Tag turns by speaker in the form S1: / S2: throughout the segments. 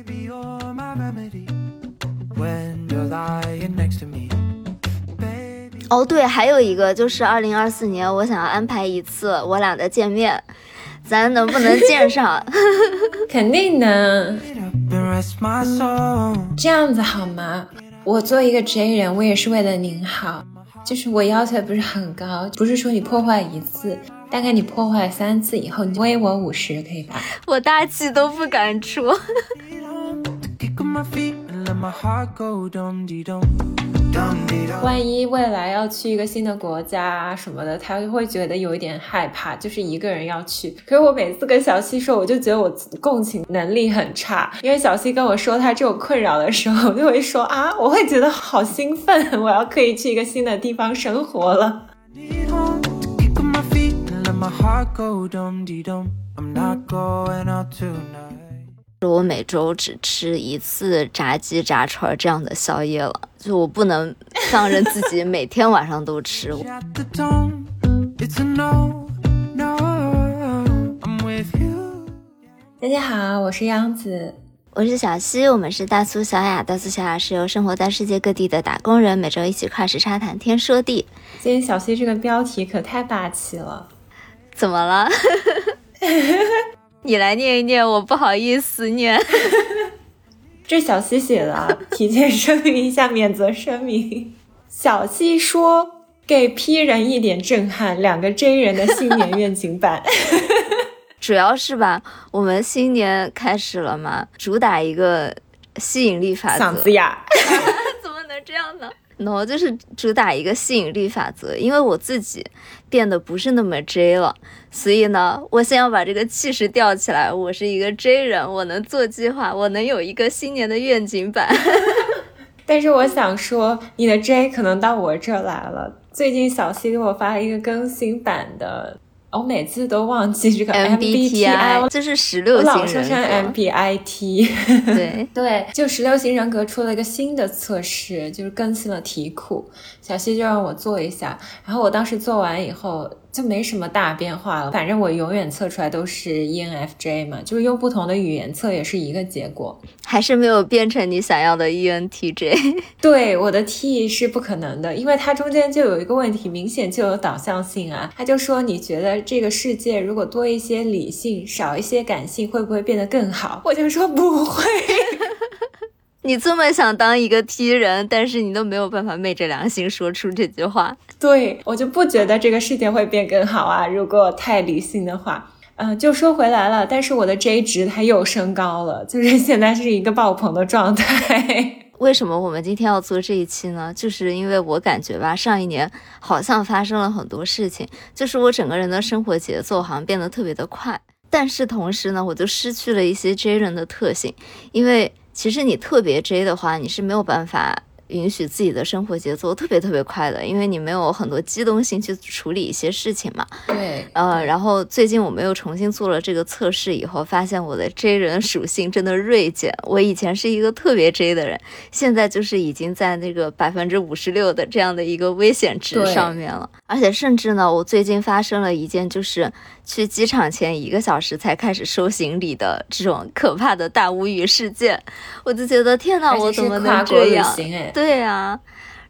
S1: Baby, you're my remedy when you're lying next to me. Baby,
S2: 哦，对，还有一个就是二零二四年，我想要安排一次我俩的见面，咱能不能见上？
S3: 肯定能。这样子好吗？我做一个 J 人，我也是为了您好。就是我要求也不是很高，不是说你破坏一次，大概你破坏三次以后，你微我五十，可以吧？
S2: 我大气都不敢出。
S3: 万一未来要去一个新的国家什么的，他会觉得有一点害怕，就是一个人要去。可是我每次跟小西说，我就觉得我共情能力很差，因为小西跟我说他这种困扰的时候，我就会说啊，我会觉得好兴奋，我要可以去一个新的地方生活了。
S2: 我每周只吃一次炸鸡、炸串这样的宵夜了，就我不能放任自己每天晚上都吃。
S1: At the tone, it's a no, no. I'm with you.
S3: 大家好，我是央子。
S2: 我是小西，我们是大苏小雅。大苏小雅是由生活在世界各地的打工人每周一起跨时差谈天说地。
S3: 今天小西这个标题可太霸气了。
S2: 怎么了？你来念一念，我不好意思念。
S3: 这小西写的啊，提前声明一下，免责声明。小西说：“给 P 人一点震撼，两个 J 人的新年愿景版。
S2: 主要是吧，我们新年开始了嘛，主打一个吸引力法则。
S3: 嗓子哑。
S2: 怎么能这样呢？no，就是主打一个吸引力法则，因为我自己变得不是那么 J 了，所以呢，我先要把这个气势吊起来。我是一个 J 人，我能做计划，我能有一个新年的愿景版。
S3: 但是我想说，你的 J 可能到我这儿来了。最近小西给我发了一个更新版的，我每次都忘记 这个 MBTI，
S2: 这是十
S3: 我
S2: 六型
S3: 老说成
S2: 人格。
S3: MBIT。
S2: 对，
S3: 对，就十六型人格出了一个新的测试，就是更新了题库，小西就让我做一下，然后我当时做完以后就没什么大变化了，反正我永远测出来都是 E ENFJ 嘛，就是用不同的语言测也是一个结果。
S2: 还是没有变成你想要的 E ENTJ。
S3: 对，我的 T 是不可能的，因为它中间就有一个问题，明显就有导向性啊。他就说你觉得这个世界如果多一些理性，少一些感性，会不会变得更好？我就说不会。
S2: 你这么想当一个 T 人，但是你都没有办法昧着良心说出这句话。
S3: 对我就不觉得这个世界会变更好啊！如果太理性的话，嗯、就说回来了，但是我的 J 值它又升高了，就是现在是一个爆棚的状态。
S2: 为什么我们今天要做这一期呢？就是因为我感觉吧，上一年好像发生了很多事情，就是我整个人的生活节奏好像变得特别的快，但是同时呢，我就失去了一些 J 人的特性，因为其实你特别 J 的话，你是没有办法。允许自己的生活节奏特别特别快的，因为你没有很多机动性去处理一些事情嘛。
S3: 对，
S2: 呃，然后最近我们又重新做了这个测试以后，发现我的 J 人属性真的锐减。我以前是一个特别 J 的人，现在就是已经在那个百分之五十六的这样的一个危险值上面了。而且甚至呢，我最近发生了一件，就是去机场前一个小时才开始收行李的这种可怕的大无语事件，我就觉得天呐，我怎么能这样？对啊，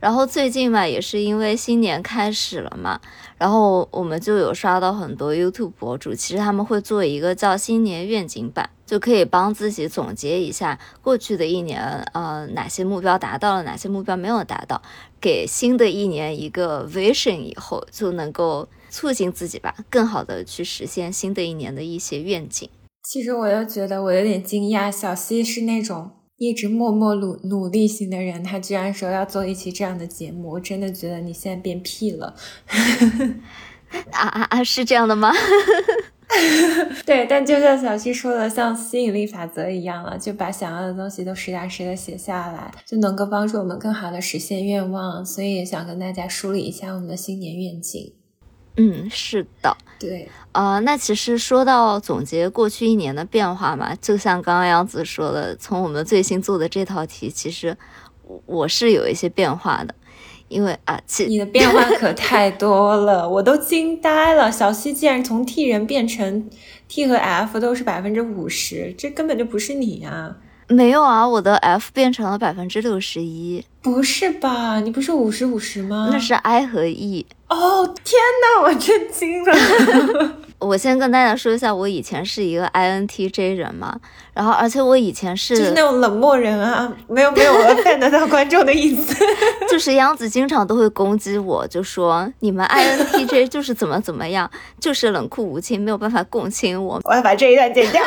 S2: 然后最近嘛，也是因为新年开始了嘛，然后我们就有刷到很多 YouTube 博主，其实他们会做一个叫新年愿景版，就可以帮自己总结一下过去的一年，呃，哪些目标达到了，哪些目标没有达到，给新的一年一个 vision 以后，就能够促进自己吧，更好的去实现新的一年的一些愿景。
S3: 其实我又觉得我有点惊讶，小西是那种一直默默努努力型的人，他居然说要做一期这样的节目，我真的觉得你现在变屁了。
S2: 啊啊啊，是这样的吗？
S3: 对，但就像小七说的，像吸引力法则一样了，就把想要的东西都实打实的写下来，就能够帮助我们更好的实现愿望。所以也想跟大家梳理一下我们的新年愿景。
S2: 嗯，是的。
S3: 对，
S2: 呃，那其实说到总结过去一年的变化嘛，就像刚刚杨子说的，从我们最新做的这套题，其实我我是有一些变化的，因为啊，其
S3: 你的变化可太多了，我都惊呆了。小西竟然从 T 人变成 T 和 F 都是百分之五十，这根本就不是你啊！
S2: 没有啊，我的 F 变成了百分之六十一，
S3: 不是吧？你不是五十五十吗？
S2: 那是 I 和 E。
S3: 哦，天哪，我震惊了。
S2: 我先跟大家说一下，我以前是一个 INTJ 人嘛，然后而且我以前是
S3: 就是那种冷漠人啊，没有没有我看得到观众的意思，
S2: 就是杨子经常都会攻击我，就说你们 INTJ 就是怎么怎么样，就是冷酷无情，没有办法共情我。
S3: 我要把这一段剪掉。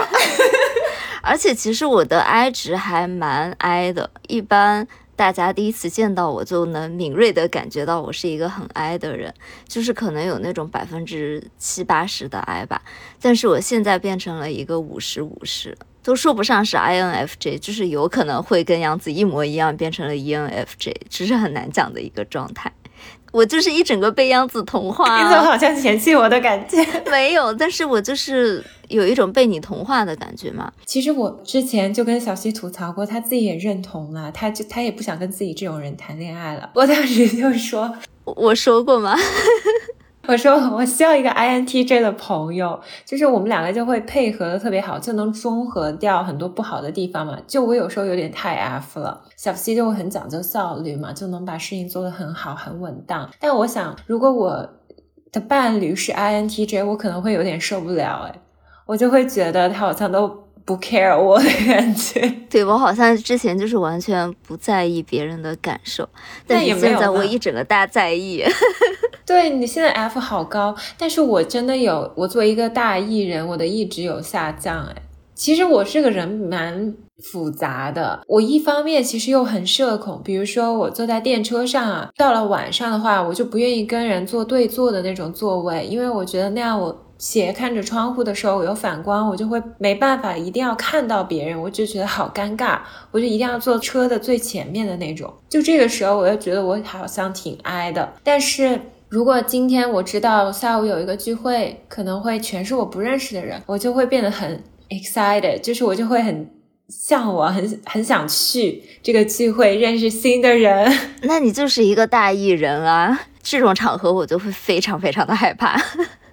S2: 而且其实我的 I 值还蛮 I 的，一般大家第一次见到我就能敏锐的感觉到我是一个很 I 的人，就是可能有那种百分之七八十的 I 吧。但是我现在变成了一个五十五十，都说不上是 INFJ，就是有可能会跟杨子一模一样变成了 ENFJ，只是很难讲的一个状态。我就是一整个被央子同化、
S3: 你怎么好像嫌弃我的感觉？
S2: 没有，但是我就是有一种被你同化的感觉嘛。
S3: 其实我之前就跟小西吐槽过，他自己也认同了，他就他也不想跟自己这种人谈恋爱了。我当时就说，
S2: 我我说过吗？
S3: 我说我需要一个 INTJ 的朋友，就是我们两个就会配合的特别好，就能中和掉很多不好的地方嘛。就我有时候有点太 F 了，小 C 就会很讲究效率嘛，就能把事情做得很好很稳当。但我想，如果我的伴侣是 INTJ，我可能会有点受不了，哎，我就会觉得他好像都不 care 我的感觉。
S2: 对我好像之前就是完全不在意别人的感受，但是
S3: 也没有
S2: 现在我一整个大在意。
S3: 对你现在 F 好高，但是我真的有，我作为一个大艺人，我的 E 值有下降哎。其实我这个人蛮复杂的，我一方面其实又很社恐，比如说我坐在电车上啊，到了晚上的话，我就不愿意跟人坐对坐的那种座位，因为我觉得那样我斜看着窗户的时候，我有反光，我就会没办法，一定要看到别人，我就觉得好尴尬，我就一定要坐车的最前面的那种。就这个时候，我又觉得我好像挺哀的，但是。如果今天我知道下午有一个聚会，可能会全是我不认识的人，我就会变得很 excited，就是我就会很向往，很很想去这个聚会，认识新的人。
S2: 那你就是一个大艺人啊！这种场合我就会非常非常的害怕。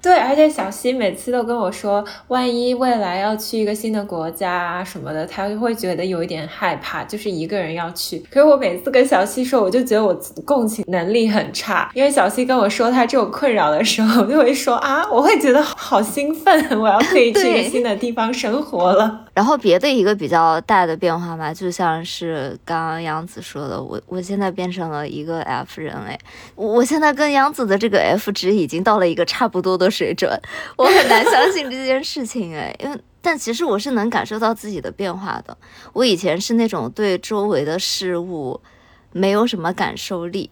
S3: 对，而且小西每次都跟我说，万一未来要去一个新的国家啊什么的，他就会觉得有一点害怕，就是一个人要去。可是我每次跟小西说，我就觉得我共情能力很差，因为小西跟我说他这种困扰的时候，我就会说啊，我会觉得好兴奋，我要可以去一个新的地方生活了。
S2: 然后别的一个比较大的变化嘛，就像是刚刚杨子说的，我我现在变成了一个 F 人哎，我我现在跟杨子的这个 F 值已经到了一个差不多的水准，我很难相信这件事情哎，因为但其实我是能感受到自己的变化的，我以前是那种对周围的事物没有什么感受力。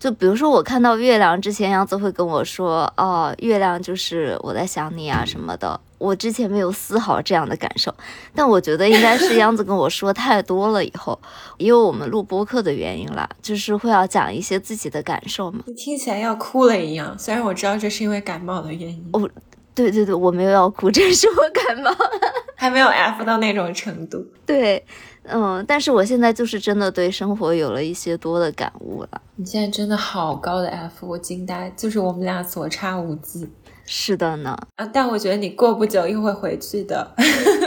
S2: 就比如说，我看到月亮之前，杨子会跟我说：“哦，月亮就是我在想你啊什么的。”我之前没有丝毫这样的感受，但我觉得应该是央子跟我说太多了以后，因为我们录播客的原因啦，就是会要讲一些自己的感受嘛。
S3: 你听起来要哭了一样，虽然我知道这是因为感冒的原因，哦
S2: 对对对，我没有要哭，这是我感冒。
S3: 还没有 F 到那种程度。
S2: 对，嗯，但是我现在就是真的对生活有了一些多的感悟了。
S3: 你现在真的好高的 F，我惊呆，就是我们俩所差无几
S2: 是的呢，
S3: 啊！但我觉得你过不久又会回去的。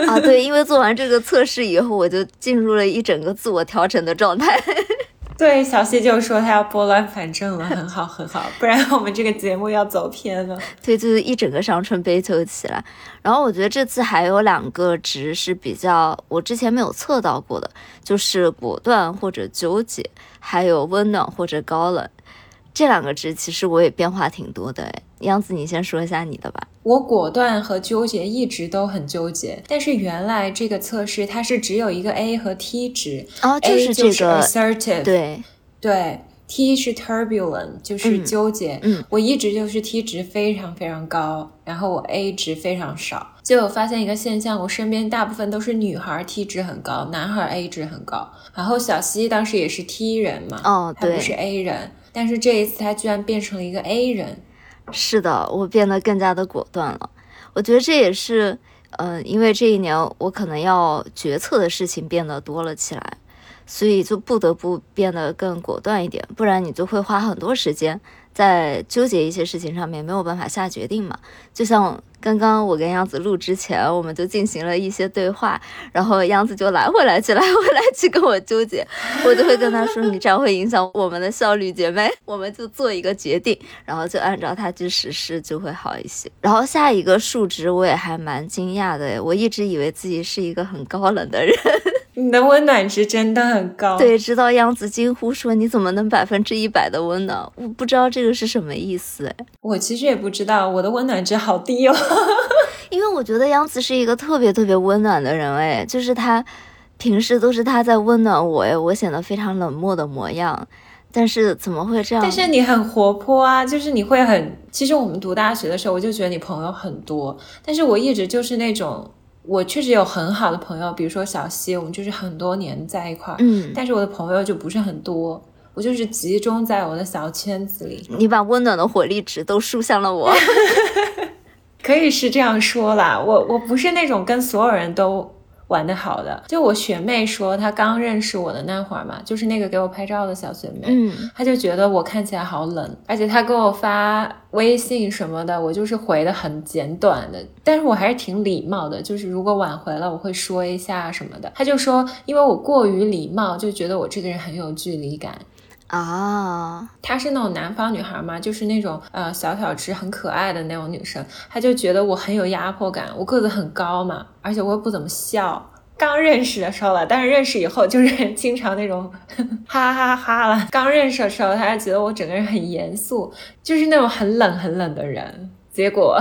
S2: 啊，对，因为 做完这个测试以后，我就进入了一整个自我调整的状态。
S3: 对，小谢就说他要拨乱反正了，很好很好，不然我们这个节目要走偏了。
S2: 对，就是一整个伤春悲秋起来。然后我觉得这次还有两个值是比较我之前没有测到过的，就是果断或者纠结，还有温暖或者高冷。这两个值其实我也变化挺多的哎。杨子，你先说一下你的吧。
S3: 我果断和纠结一直都很纠结，但是原来这个测试它是只有一个 A 和 T 值
S2: 哦，就
S3: 是
S2: 这个
S3: ，assertive，
S2: 对，
S3: 对，T 是 turbulent，就是
S2: 嗯
S3: 纠结。
S2: 嗯
S3: 我一直就是 T 值非常非常高，然后我 A 值非常少。结果发现一个现象，我身边大部分都是女孩 T 值很高，男孩 A 值很高。然后小西当时也是 T 人嘛，
S2: 哦对
S3: 他不是 A 人，但是这一次他居然变成了一个 A 人。
S2: 是的，我变得更加的果断了。我觉得这也是，嗯、因为这一年我可能要决策的事情变得多了起来，所以就不得不变得更果断一点，不然你就会花很多时间在纠结一些事情上面，没有办法下决定嘛。就像刚刚我跟杨子录之前，我们就进行了一些对话，然后杨子就来回来去，来回来去跟我纠结，我就会跟他说：“你这样会影响我们的效率，姐妹。”我们就做一个决定，然后就按照它去实施，就会好一些。然后下一个数值我也还蛮惊讶的，我一直以为自己是一个很高冷的人。
S3: 你的温暖值真的很高。
S2: 对，直到杨子惊呼说：“你怎么能百分之一百的温暖？”我不知道这个是什么意思。哎，
S3: 我其实也不知道，我的温暖值好低哦。
S2: 因为我觉得杨子是一个特别特别温暖的人，哎，就是他平时都是他在温暖我，哎，我显得非常冷漠的模样。但是怎么会这样？
S3: 但是你很活泼啊，就是你会很……其实我们读大学的时候，我就觉得你朋友很多，但是我一直就是那种。我确实有很好的朋友，比如说小西，我们就是很多年在一块儿。
S2: 嗯，
S3: 但是我的朋友就不是很多，我就是集中在我的小圈子里。
S2: 你把温暖的火力值都输向了我，
S3: 可以是这样说啦。我我不是那种跟所有人都。玩的好的，就我学妹说，她刚认识我的那会儿嘛，就是那个给我拍照的小学妹，
S2: 嗯，
S3: 她就觉得我看起来好冷，而且她给我发微信什么的，我就是回的很简短的，但是我还是挺礼貌的，就是如果晚回了，我会说一下什么的。她就说，因为我过于礼貌，就觉得我这个人很有距离感
S2: 啊。
S3: 她是那种南方女孩嘛，就是那种呃小小只、很可爱的那种女生，她就觉得我很有压迫感，我个子很高嘛。而且我也不怎么笑，刚认识的时候了，但是认识以后就是 经常那种哈哈哈了。刚认识的时候，她还觉得我整个人很严肃，就是那种很冷很冷的人。结果，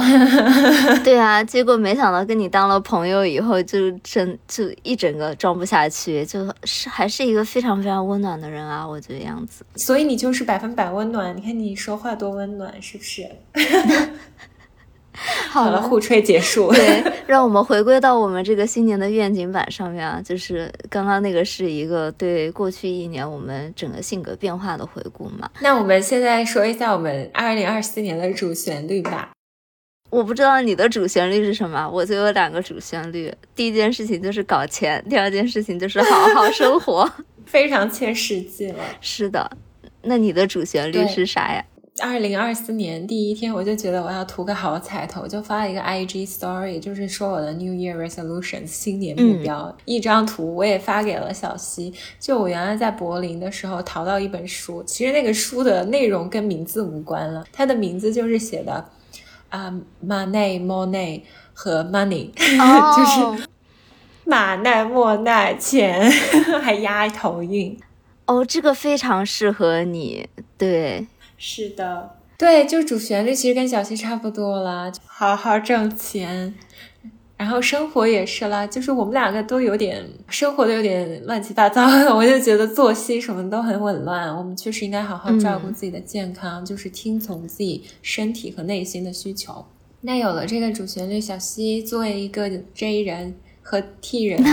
S2: 对啊，结果没想到跟你当了朋友以后，就真就一整个装不下去，就是还是一个非常非常温暖的人啊，我觉得样子。
S3: 所以你就是百分百温暖，你看你说话多温暖，是不是？
S2: 好
S3: 了，互吹结束。
S2: 对，让我们回归到我们这个新年的愿景版上面啊，就是刚刚那个是一个对过去一年我们整个性格变化的回顾嘛。
S3: 那我们现在说一下我们二零二四年的主旋律吧。
S2: 我不知道你的主旋律是什么，我就有两个主旋律。第一件事情就是搞钱，第二件事情就是好好 生活，
S3: 非常切实际了。
S2: 是的，那你的主旋律是啥呀？
S3: 二零二四年第一天，我就觉得我要图个好彩头，就发了一个 IG Story，就是说我的 New Year Resolutions 新年目标。一张图我也发给了小溪。就我原来在柏林的时候淘到一本书，其实那个书的内容跟名字无关了，它的名字就是写的啊马内莫内和 Money，就是马奈莫奈钱，还押头韵。
S2: 哦，这个非常适合你，对。
S3: 是的，对，就主旋律其实跟小溪差不多了，好好挣钱，然后生活也是啦，就是我们两个都有点生活的有点乱七八糟的，我就觉得作息什么都很紊乱，我们确实应该好好照顾自己的健康，就是听从自己身体和内心的需求。那有了这个主旋律，小溪作为一个 J 人和 T 人。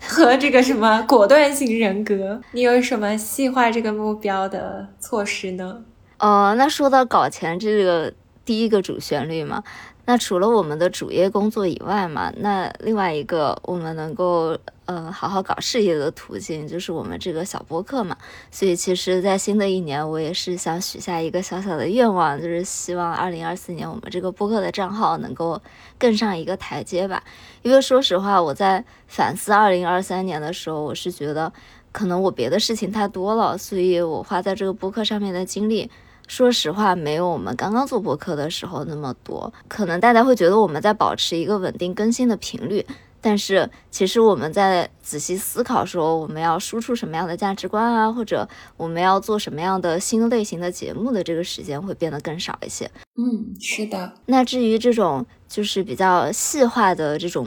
S3: 和这个什么果断型人格，你有什么细化这个目标的措施呢？
S2: 哦，那说到搞钱这个第一个主旋律嘛，那除了我们的主业工作以外嘛，那另外一个我们能够呃好好搞事业的途径就是我们这个小播客嘛。所以其实，在新的一年，我也是想许下一个小小的愿望，就是希望二零二四年我们这个播客的账号能够更上一个台阶吧。因为说实话，我在反思二零二三年的时候，我是觉得可能我别的事情太多了，所以我花在这个播客上面的精力。说实话，没有我们刚刚做博客的时候那么多。可能大家会觉得我们在保持一个稳定更新的频率，但是其实我们在仔细思考说我们要输出什么样的价值观啊，或者我们要做什么样的新类型的节目的这个时间会变得更少一些。
S3: 嗯，是的。
S2: 那至于这种就是比较细化的这种。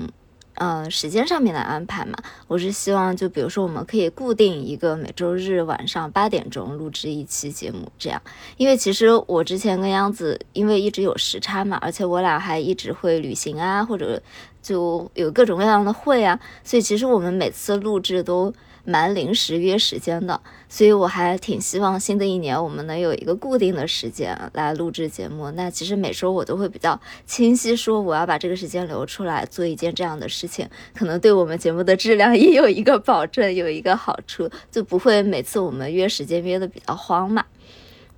S2: 呃，时间上面的安排嘛，我是希望就比如说，我们可以固定一个每周日晚上八点钟录制一期节目，这样。因为其实我之前跟央子，因为一直有时差嘛，而且我俩还一直会旅行啊，或者就有各种各样的会啊，所以其实我们每次录制都蛮临时约时间的，所以我还挺希望新的一年我们能有一个固定的时间来录制节目。那其实每周我都会比较清晰说我要把这个时间留出来做一件这样的事情，可能对我们节目的质量 也有一个保证，有一个好处，就不会每次我们约时间约的比较慌嘛。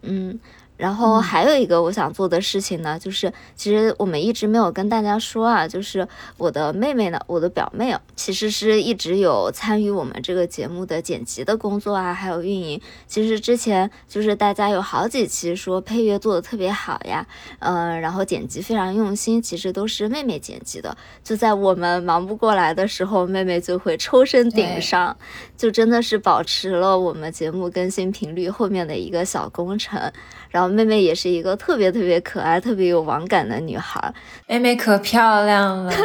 S2: 嗯。然后还有一个我想做的事情呢，就是其实我们一直没有跟大家说啊，就是我的妹妹呢，我的表妹，其实是一直有参与我们这个节目的剪辑的工作啊，还有运营。其实之前就是大家有好几期说配乐做的特别好呀，嗯，然后剪辑非常用心，其实都是妹妹剪辑的。就在我们忙不过来的时候，妹妹就会抽身顶上，就真的是保持了我们节目更新频率后面的一个小工程。然后妹妹也是一个特别特别可爱、特别有网感的女孩。
S3: 妹妹可漂亮了。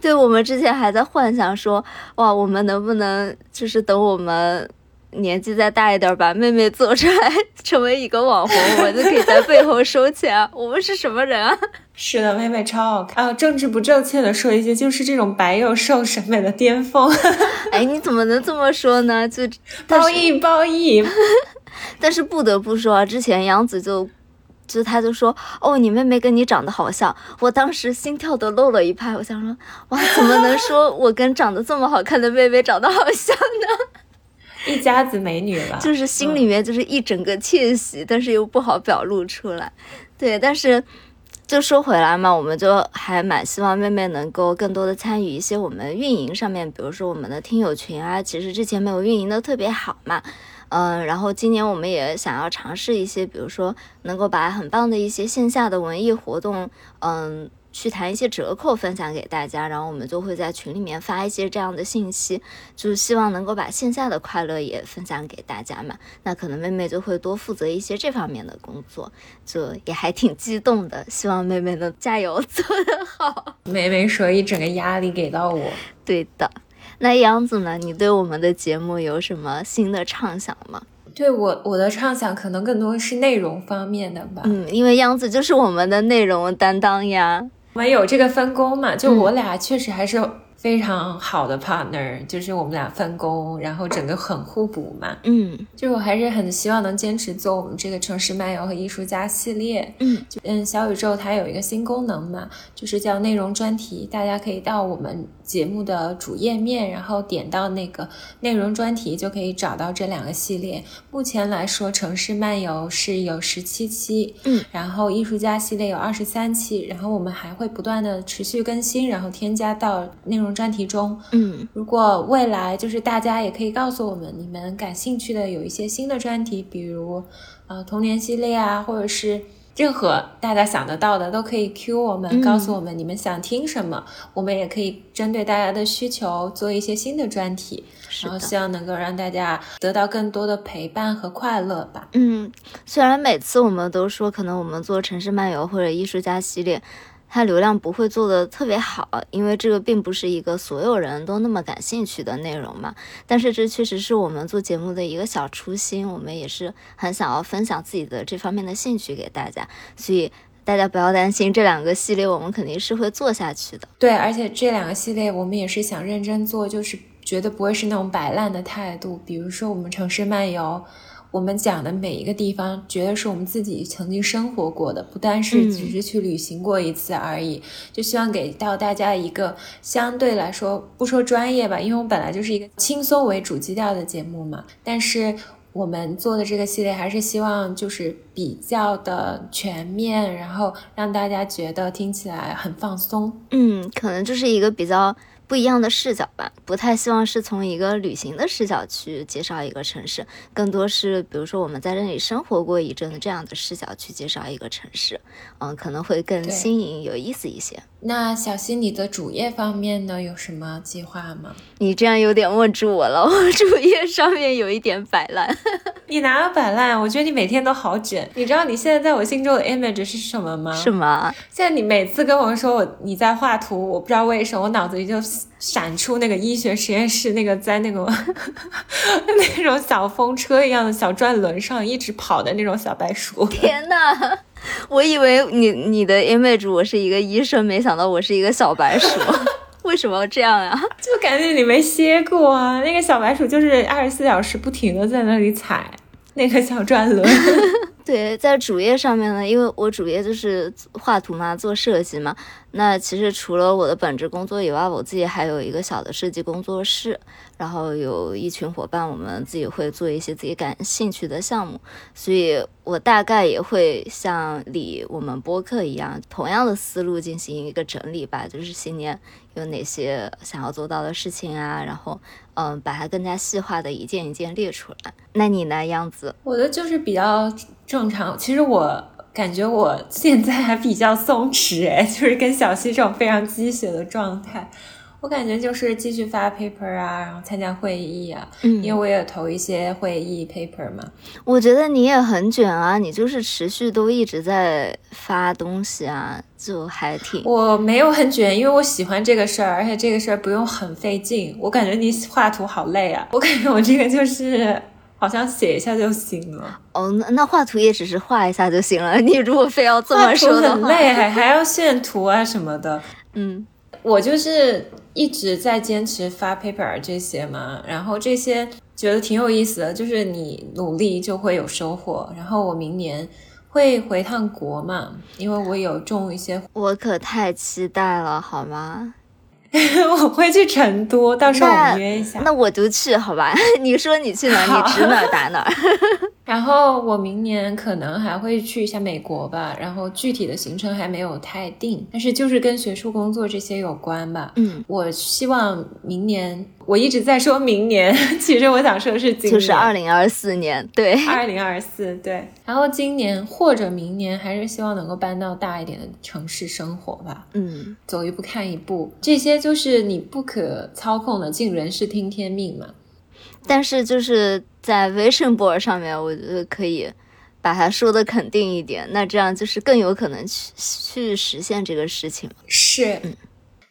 S2: 对，我们之前还在幻想说，哇，我们能不能就是等我们年纪再大一点，把妹妹做出来成为一个网红，我们就可以在背后收钱。我们是什么人啊？
S3: 是的，妹妹超好看啊！政治不正确的说一句，就是这种白又瘦审美的巅峰。
S2: 哎，你怎么能这么说呢？就
S3: 褒义褒义。
S2: 但是不得不说啊，之前杨子就就他就说，哦，你妹妹跟你长得好像。我当时心跳都漏了一拍，我想说，哇，怎么能 说我跟长得这么好看的妹妹长得好像呢？
S3: 一家子美女了，
S2: 就是心里面就是一整个窃喜，但是又不好表露出来。对，但是。就说回来嘛，我们就还蛮希望妹妹能够更多的参与一些我们运营上面，比如说我们的听友群啊，其实之前没有运营的特别好嘛，嗯，然后今年我们也想要尝试一些，比如说能够把很棒的一些线下的文艺活动，嗯。去谈一些折扣分享给大家，然后我们就会在群里面发一些这样的信息，就是希望能够把线下的快乐也分享给大家嘛。那可能妹妹就会多负责一些这方面的工作，就也还挺激动的，希望妹妹能加油做得好。
S3: 妹妹说一整个压力给到我，
S2: 对的。那杨子呢？你对我们的节目有什么新的畅想吗？
S3: 对我我的畅想可能更多是内容方面的吧。
S2: 嗯，因为杨子就是我们的内容担当呀。
S3: 我们有这个分工嘛？就我俩确实还是非常好的 partner，就是我们俩分工，然后整个很互补嘛。
S2: 嗯，
S3: 就我还是很希望能坚持做我们这个城市漫游和艺术家系列。
S2: 嗯，
S3: 就嗯，小宇宙它有一个新功能嘛，就是叫内容专题，大家可以到我们。节目的主页面，然后点到那个内容专题，就可以找到这两个系列。目前来说，城市漫游是有十七期，
S2: 嗯，
S3: 然后艺术家系列有二十三期，然后我们还会不断的持续更新，然后添加到内容专题中，
S2: 嗯。
S3: 如果未来就是大家也可以告诉我们，你们感兴趣的有一些新的专题，比如呃童年系列啊，或者是。任何大家想得到的都可以 Q 我们，告诉我们你们想听什么，我们也可以针对大家的需求做一些新的专题，然后希望能够让大家得到更多的陪伴和快乐吧。
S2: 嗯，虽然每次我们都说可能我们做城市漫游或者艺术家系列。它流量不会做的特别好，因为这个并不是一个所有人都那么感兴趣的内容嘛。但是这确实是我们做节目的一个小初心，我们也是很想要分享自己的这方面的兴趣给大家，所以大家不要担心，这两个系列我们肯定是会做下去的。
S3: 对，而且这两个系列我们也是想认真做，就是绝对不会是那种摆烂的态度。比如说我们城市漫游。我们讲的每一个地方，觉得是我们自己曾经生活过的，不单是只是去旅行过一次而已。就希望给到大家一个相对来说不说专业吧，因为我们本来就是一个轻松为主基调的节目嘛。但是我们做的这个系列，还是希望就是比较的全面，然后让大家觉得听起来很放松。
S2: 嗯，可能就是一个比较。不一样的视角吧，不太希望是从一个旅行的视角去介绍一个城市，更多是比如说我们在这里生活过一阵的这样的视角去介绍一个城市，嗯，可能会更新颖有意思一些。
S3: 那小溪，你的主页方面呢，有什么计划吗？
S2: 你这样有点问住我了，我主页上面有一点摆烂。
S3: 你哪有摆烂？我觉得你每天都好卷。你知道你现在在我心中的 image 是什么吗？
S2: 什么？
S3: 现在你每次跟我说我你在画图，我不知道为什么我脑子里就闪出那个医学实验室那个在那个 那种小风车一样的小转轮上一直跑的那种小白鼠。
S2: 天呐！我以为你你的 image 我是一个医生，没想到我是一个小白鼠。为什么要这样呀？
S3: 就就感觉你没歇过啊！那个小白鼠就是二十四小时不停的在那里踩 那个小转轮。
S2: 对，在主页上面呢，因为我主页就是画图嘛，做设计嘛。那其实除了我的本职工作以外，我自己还有一个小的设计工作室，然后有一群伙伴，我们自己会做一些自己感兴趣的项目。所以我大概也会像理我们播客一样，同样的思路进行一个整理吧，就是新年有哪些想要做到的事情啊，然后嗯，把它更加细化的一件一件列出来。那你呢，样子？
S3: 我的就是比较正常。其实我。感觉我现在还比较松弛哎，就是跟小溪这种非常鸡血的状态，我感觉就是继续发 paper 啊，然后参加会议啊，嗯，因为我也投一些会议 paper 嘛。
S2: 我觉得你也很卷啊，你就是持续都一直在发东西啊，就还挺……
S3: 我没有很卷，因为我喜欢这个事儿，而且这个事儿不用很费劲。我感觉你画图好累啊，我感觉我这个就是。好像写一下就行了哦，
S2: 那那画图也只是画一下就行了。你如果非要这么说
S3: 的话，很累，还还要线图啊什么的。
S2: 嗯，
S3: 我就是一直在坚持发 paper 这些嘛，然后这些觉得挺有意思的，就是你努力就会有收获。然后我明年会回趟国嘛，因为我有种一些，
S2: 我可太期待了，好吗？
S3: 我会去成都，到时候我们约一下。
S2: 那我就去，好吧？你说你去哪，你指哪打哪。
S3: 然后我明年可能还会去一下美国吧，然后具体的行程还没有太定，但是就是跟学术工作这些有关吧。
S2: 嗯，
S3: 我希望明年，我一直在说明年，其实我想说的是今年，
S2: 就是二零二四年，对，
S3: 二零二四，对。然后今年或者明年，还是希望能够搬到大一点的城市生活吧。
S2: 嗯，
S3: 走一步看一步，这些就是你不可操控的，尽人事听天命嘛。
S2: 但是就是在 vision board 上面，我觉得可以把它说的肯定一点，那这样就是更有可能去去实现这个事情。
S3: 是，
S2: 嗯。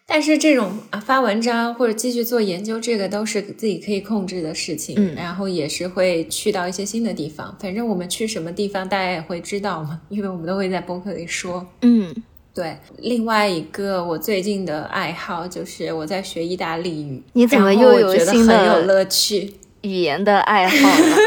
S3: 但是这种啊发文章或者继续做研究，这个都是自己可以控制的事情。
S2: 嗯。
S3: 然后也是会去到一些新的地方，反正我们去什么地方，大家也会知道嘛，因为我们都会在博客里说。
S2: 嗯，
S3: 对。另外一个我最近的爱好就是我在学意大利语，
S2: 你怎么又有新的
S3: 很有乐趣？
S2: 语言的爱好了，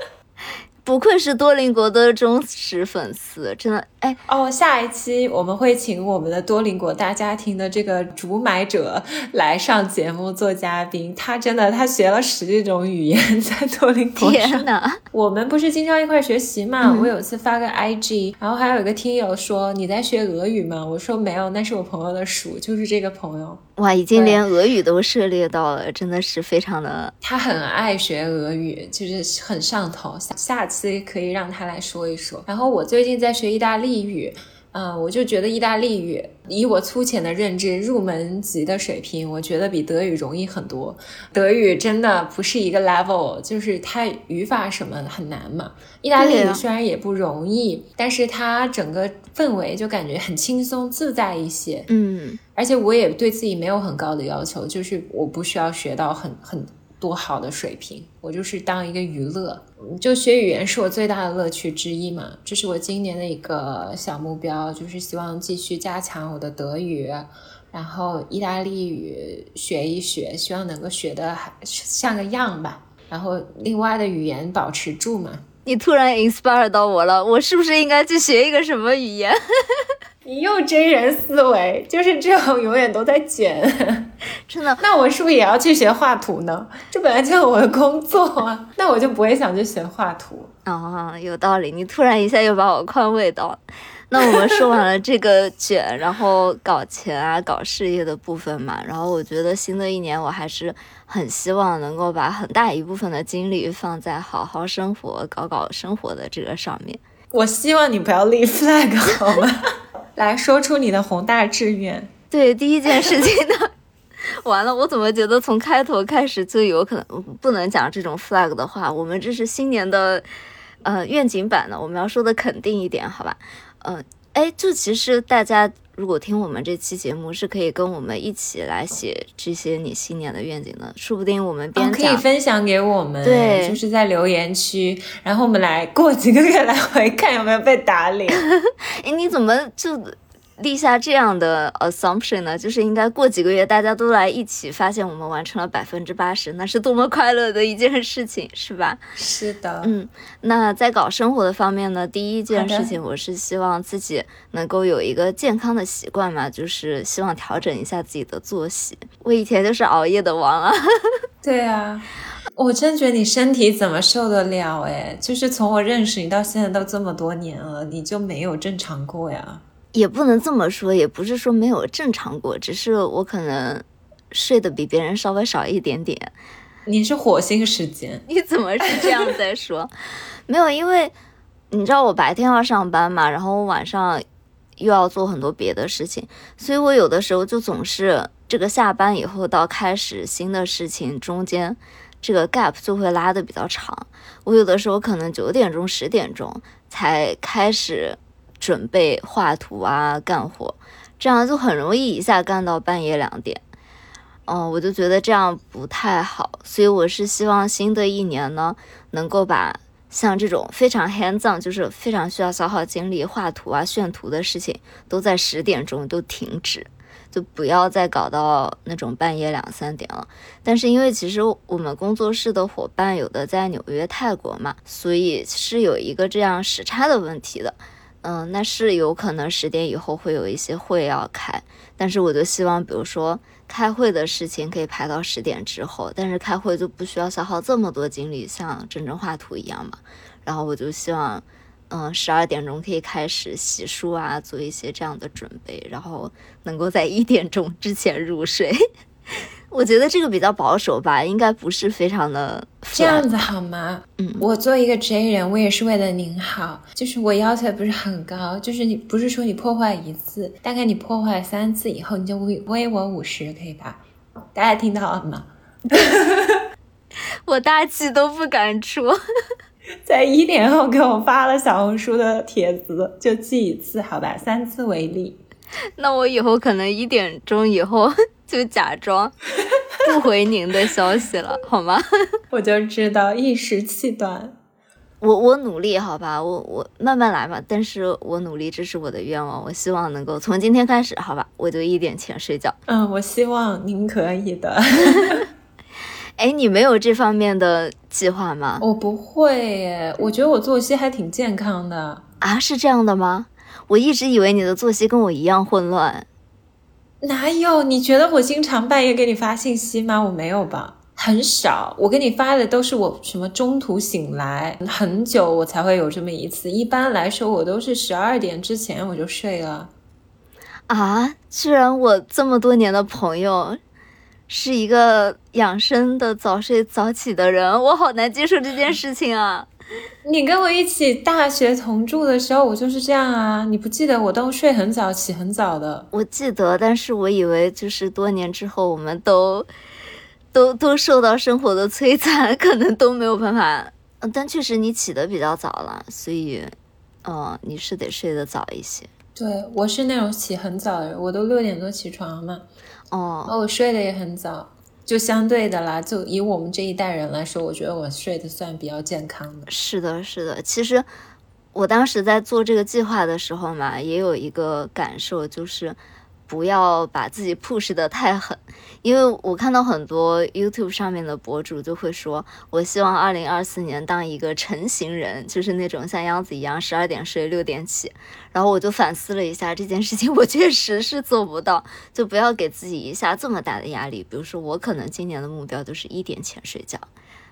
S2: 不愧是多邻国的忠实粉丝，真的。哎
S3: 哦，下一期我们会请我们的多邻国大家庭的这个主买者来上节目做嘉宾。他真的，他学了十几种语言 在多邻国
S2: 上。天哪！
S3: 我们不是经常一块学习嘛？我有次发个 IG，然后还有一个听友说你在学俄语吗？我说没有，那是我朋友的鼠，就是这个朋友。
S2: 哇，已经连俄语都涉猎到了，真的是非常的。
S3: 他很爱学俄语，就是很上头。下下期可以让他来说一说。然后我最近在学意大利。意语，嗯，我就觉得意大利语，以我粗浅的认知，入门级的水平，我觉得比德语容易很多。德语真的不是一个 level，就是它语法什么很难嘛。意大利语虽然也不容易，但是它整个氛围就感觉很轻松自在一些。
S2: 嗯，
S3: 而且我也对自己没有很高的要求，就是我不需要学到很很。多好的水平，我就是当一个娱乐，就学语言是我最大的乐趣之一嘛。这是我今年的一个小目标，就是希望继续加强我的德语，然后意大利语学一学，希望能够学的还像个样吧。然后另外的语言保持住嘛。
S2: 你突然 inspire 到我了，我是不是应该去学一个什么语言？
S3: 你又真人思维，就是这种永远都在卷，
S2: 真的。
S3: 那我是不是也要去学画图呢？这本来就是我的工作啊，那我就不会想去学画图。
S2: 啊，有道理。你突然一下又把我宽慰到。那我们说完了这个卷，然后搞钱啊、搞事业的部分嘛，然后我觉得新的一年我还是很希望能够把很大一部分的精力放在好好生活、搞搞生活的这个上面。
S3: 我希望你不要立 flag 好吗？来说出你的宏大志愿。
S2: 对，第一件事情呢，完了，我怎么觉得从开头开始就有可能不能讲这种 flag 的话？我们这是新年的呃愿景版的，我们要说的肯定一点，好吧？嗯，哎，就其实大家如果听我们这期节目，是可以跟我们一起来写这些你新年的愿景的，说不定我们边
S3: 可以分享给我们，
S2: 对，
S3: 就是在留言区，然后我们来过几个月来回看有没有被打脸。
S2: 哎，你怎么就立下这样的 assumption 呢？就是应该过几个月大家都来一起发现我们完成了百分之八十，那是多么快乐的一件事情，是吧？
S3: 是的，
S2: 嗯，那在搞生活的方面呢，第一件事情我是希望自己能够有一个健康的习惯嘛，就是希望调整一下自己的作息。我以前就是熬夜的王啊，
S3: 对啊，我真觉得你身体怎么受得了？哎，就是从我认识你到现在都这么多年了，你就没有正常过呀？
S2: 也不能这么说，也不是说没有正常过，只是我可能睡得比别人稍微少一点点。
S3: 你是火星时间，
S2: 你怎么是这样在说？没有，因为你知道我白天要上班嘛，然后我晚上又要做很多别的事情，所以我有的时候就总是这个下班以后到开始新的事情中间，这个 gap 就会拉的比较长。我有的时候可能九点钟、十点钟才开始准备画图啊、干活，这样就很容易一下干到半夜两点。嗯，我就觉得这样不太好，所以我是希望新的一年呢，能够把像这种非常 hands on，就是非常需要消耗精力画图啊、炫图的事情，都在十点钟都停止，就不要再搞到那种半夜两三点了。但是因为其实我们工作室的伙伴有的在纽约、泰国嘛，所以是有一个这样时差的问题的。嗯，那是有可能十点以后会有一些会要开，但是我就希望，比如说开会的事情可以排到十点之后，但是开会就不需要消耗这么多精力，像真正画图一样嘛。然后我就希望，嗯，十二点钟可以开始洗漱啊，做一些这样的准备，然后能够在一点钟之前入睡。我觉得这个比较保守吧，应该不是非常的
S3: 这样子好吗？
S2: 嗯，
S3: 我作为一个 J 人，我也是为了您好，就是我要求也不是很高，就是你不是说你破坏一次，大概你破坏三次以后，你就微微我五十，可以吧？大家听到了吗？
S2: 我大气都不敢出。
S3: 在一点后给我发了小红书的帖子，就记一次，好吧？三次为例。
S2: 那我以后可能一点钟以后就假装 不回您的消息了，好吗？
S3: 我就知道一时气短。
S2: 我我努力，好吧，我我慢慢来吧。但是我努力，这是我的愿望。我希望能够从今天开始，好吧，我就一点前睡觉。
S3: 嗯，我希望您可以的。
S2: 哎，你没有这方面的计划吗？
S3: 我不会耶，我觉得我作息还挺健康的
S2: 啊，是这样的吗？我一直以为你的作息跟我一样混乱。
S3: 哪有？你觉得我经常半夜给你发信息吗？我没有吧，很少。我给你发的都是我什么中途醒来很久，我才会有这么一次。一般来说，我都是十二点之前我就睡了。
S2: 啊！居然我这么多年的朋友是一个养生的早睡早起的人，我好难接受这件事情啊！
S3: 你跟我一起大学同住的时候，我就是这样啊！你不记得我都睡很早，起很早的。
S2: 我记得，但是我以为就是多年之后，我们都都都受到生活的摧残，可能都没有办法。嗯，但确实你起得比较早了，所以，嗯，你是得睡得早一些。
S3: 对，我是那种起很早的人，我都六点多起床嘛。
S2: 哦，
S3: 我睡得也很早。就相对的啦，就以我们这一代人来说，我觉得我睡得算比较健康的。
S2: 是的，是的。其实我当时在做这个计划的时候嘛，也有一个感受，就是不要把自己 push 的太狠。因为我看到很多 YouTube 上面的博主就会说，我希望二零二四年当一个成型人，就是那种像杨子一样十二点睡六点起。然后我就反思了一下这件事情，我确实是做不到，就不要给自己一下这么大的压力。比如说我可能今年的目标就是一点前睡觉，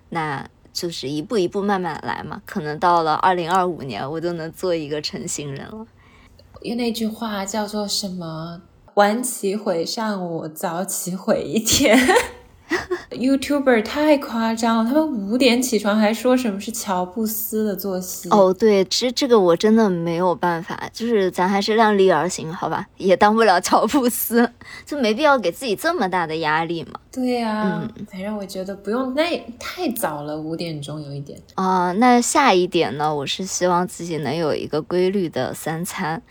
S2: 那就是一步一步慢慢来嘛。可能到了二零二五年，我就能做一个成型人了。
S3: 因为那句话叫做什么？晚起毁上午，早起毁一天。YouTuber 太夸张了，他们五点起床还说什么是乔布斯的作息。
S2: 哦，对，其实这个我真的没有办法，就是咱还是量力而行，好吧？也当不了乔布斯，就没必要给自己这么大的压力嘛。
S3: 对呀，嗯，反正我觉得不用，那太早了，五点钟有一点。
S2: 啊，那下一点呢？我是希望自己能有一个规律的三餐。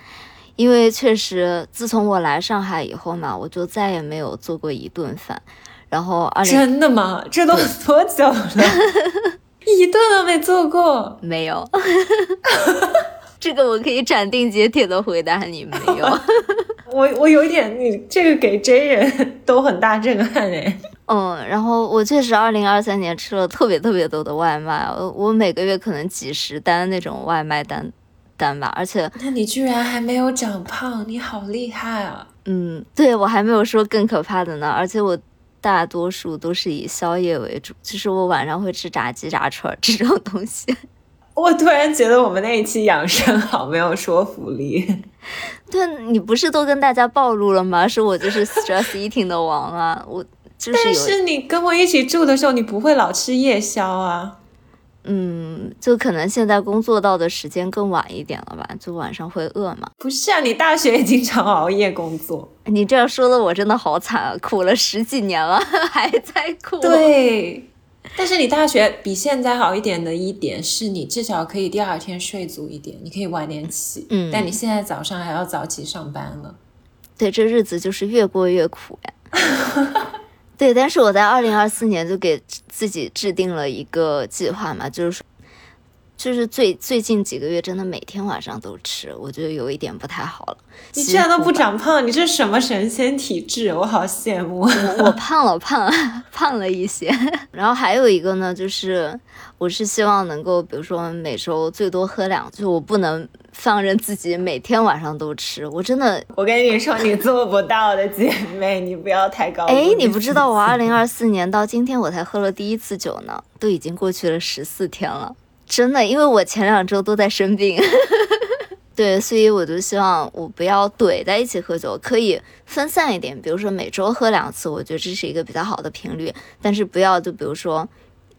S2: 因为确实，自从我来上海以后嘛，我就再也没有做过一顿饭。然后二零
S3: 真的吗？这都 多久了？一顿都没做过？
S2: 没有。这个我可以斩钉截铁的回答你没有。
S3: 我我有一点，你这个给真人都很大震撼哎。
S2: 嗯，然后我确实二零二三年吃了特别特别多的外卖，我每个月可能几十单那种外卖单单吧，而且
S3: 那你居然还没有长胖，你好厉害啊！
S2: 嗯，对我还没有说更可怕的呢，而且我大多数都是以宵夜为主，就是我晚上会吃炸鸡、炸串 这种东西。
S3: 我突然觉得我们那一期养生好没有说服力。
S2: 对，你不是都跟大家暴露了吗？是我就是 stress eating 的王啊，我就是。
S3: 但是你跟我一起住的时候，你不会老吃夜宵啊？
S2: 嗯，就可能现在工作到的时间更晚一点了吧，就晚上会饿嘛。
S3: 不是啊，你大学也经常熬夜工作。
S2: 你这样说的我真的好惨啊，苦了十几年了，还在苦。
S3: 对。但是你大学比现在好一点的一点是你至少可以第二天睡足一点，你可以晚点起。嗯，但你现在早上还要早起上班了。
S2: 对，这日子就是越过越苦呀。对，但是我在二零二四年就给自己制定了一个计划嘛，就是说。就是最最近几个月，真的每天晚上都吃，我觉得有一点不太好了。
S3: 你居然都不长胖，你这是什么神仙体质？我好羡慕。
S2: 我胖了，胖了，胖了一些。然后还有一个呢，就是我是希望能够，比如说每周最多喝两，就我不能放任自己每天晚上都吃。我真的，
S3: 我跟你说，你做不到的，姐妹，你不要太高。
S2: 哎，你不知道，我二零二四年到今天我才喝了第一次酒呢，都已经过去了十四天了。真的，因为我前两周都在生病，对，所以我就希望我不要怼在一起喝酒，可以分散一点，比如说每周喝两次，我觉得这是一个比较好的频率，但是不要就比如说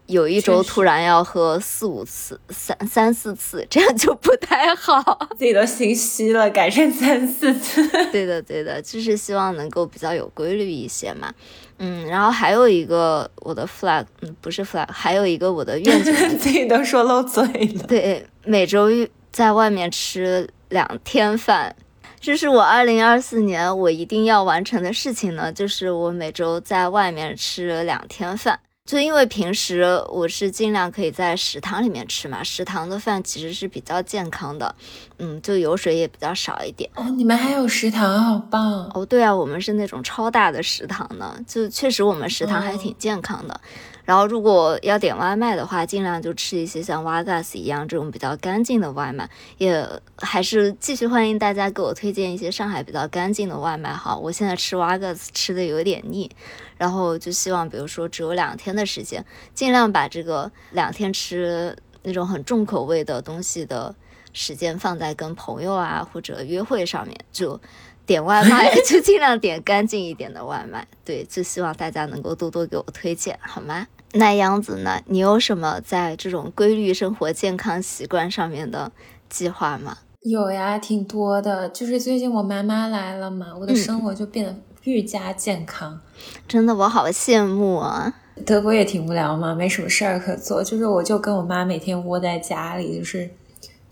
S2: 有一周突然要喝四五次、三三四次，这样就不太好。
S3: 自己都心虚了，改成三四次。
S2: 对的，对的，就是希望能够比较有规律一些嘛。嗯，然后还有一个我的 flag，嗯，不是 flag，还有一个我的愿景，
S3: 自己都说漏嘴了。
S2: 对，每周在外面吃两天饭，这是我二零二四年我一定要完成的事情呢，就是我每周在外面吃两天饭。就因为平时我是尽量可以在食堂里面吃嘛，食堂的饭其实是比较健康的，嗯，就油水也比较少一点。
S3: 哦，你们还有食堂，好棒！
S2: 哦，对啊，我们是那种超大的食堂呢，就确实我们食堂还挺健康的。然后如果要点外卖的话，尽量就吃一些像 Wagas 一样这种比较干净的外卖，也还是继续欢迎大家给我推荐一些上海比较干净的外卖哈。我现在吃 Wagas 吃的有点腻。然后就希望，比如说只有两天的时间，尽量把这个两天吃那种很重口味的东西的时间放在跟朋友啊或者约会上面，就点外卖就尽量点干净一点的外卖。对，就希望大家能够多多给我推荐，好吗？那样子呢？你有什么在这种规律生活、健康习惯上面的计划吗？
S3: 有呀，挺多的。就是最近我妈妈来了嘛，我的生活就变得。愈加健康，
S2: 真的我好羡慕啊！
S3: 德国也挺无聊嘛，没什么事儿可做，就是我就跟我妈每天窝在家里，就是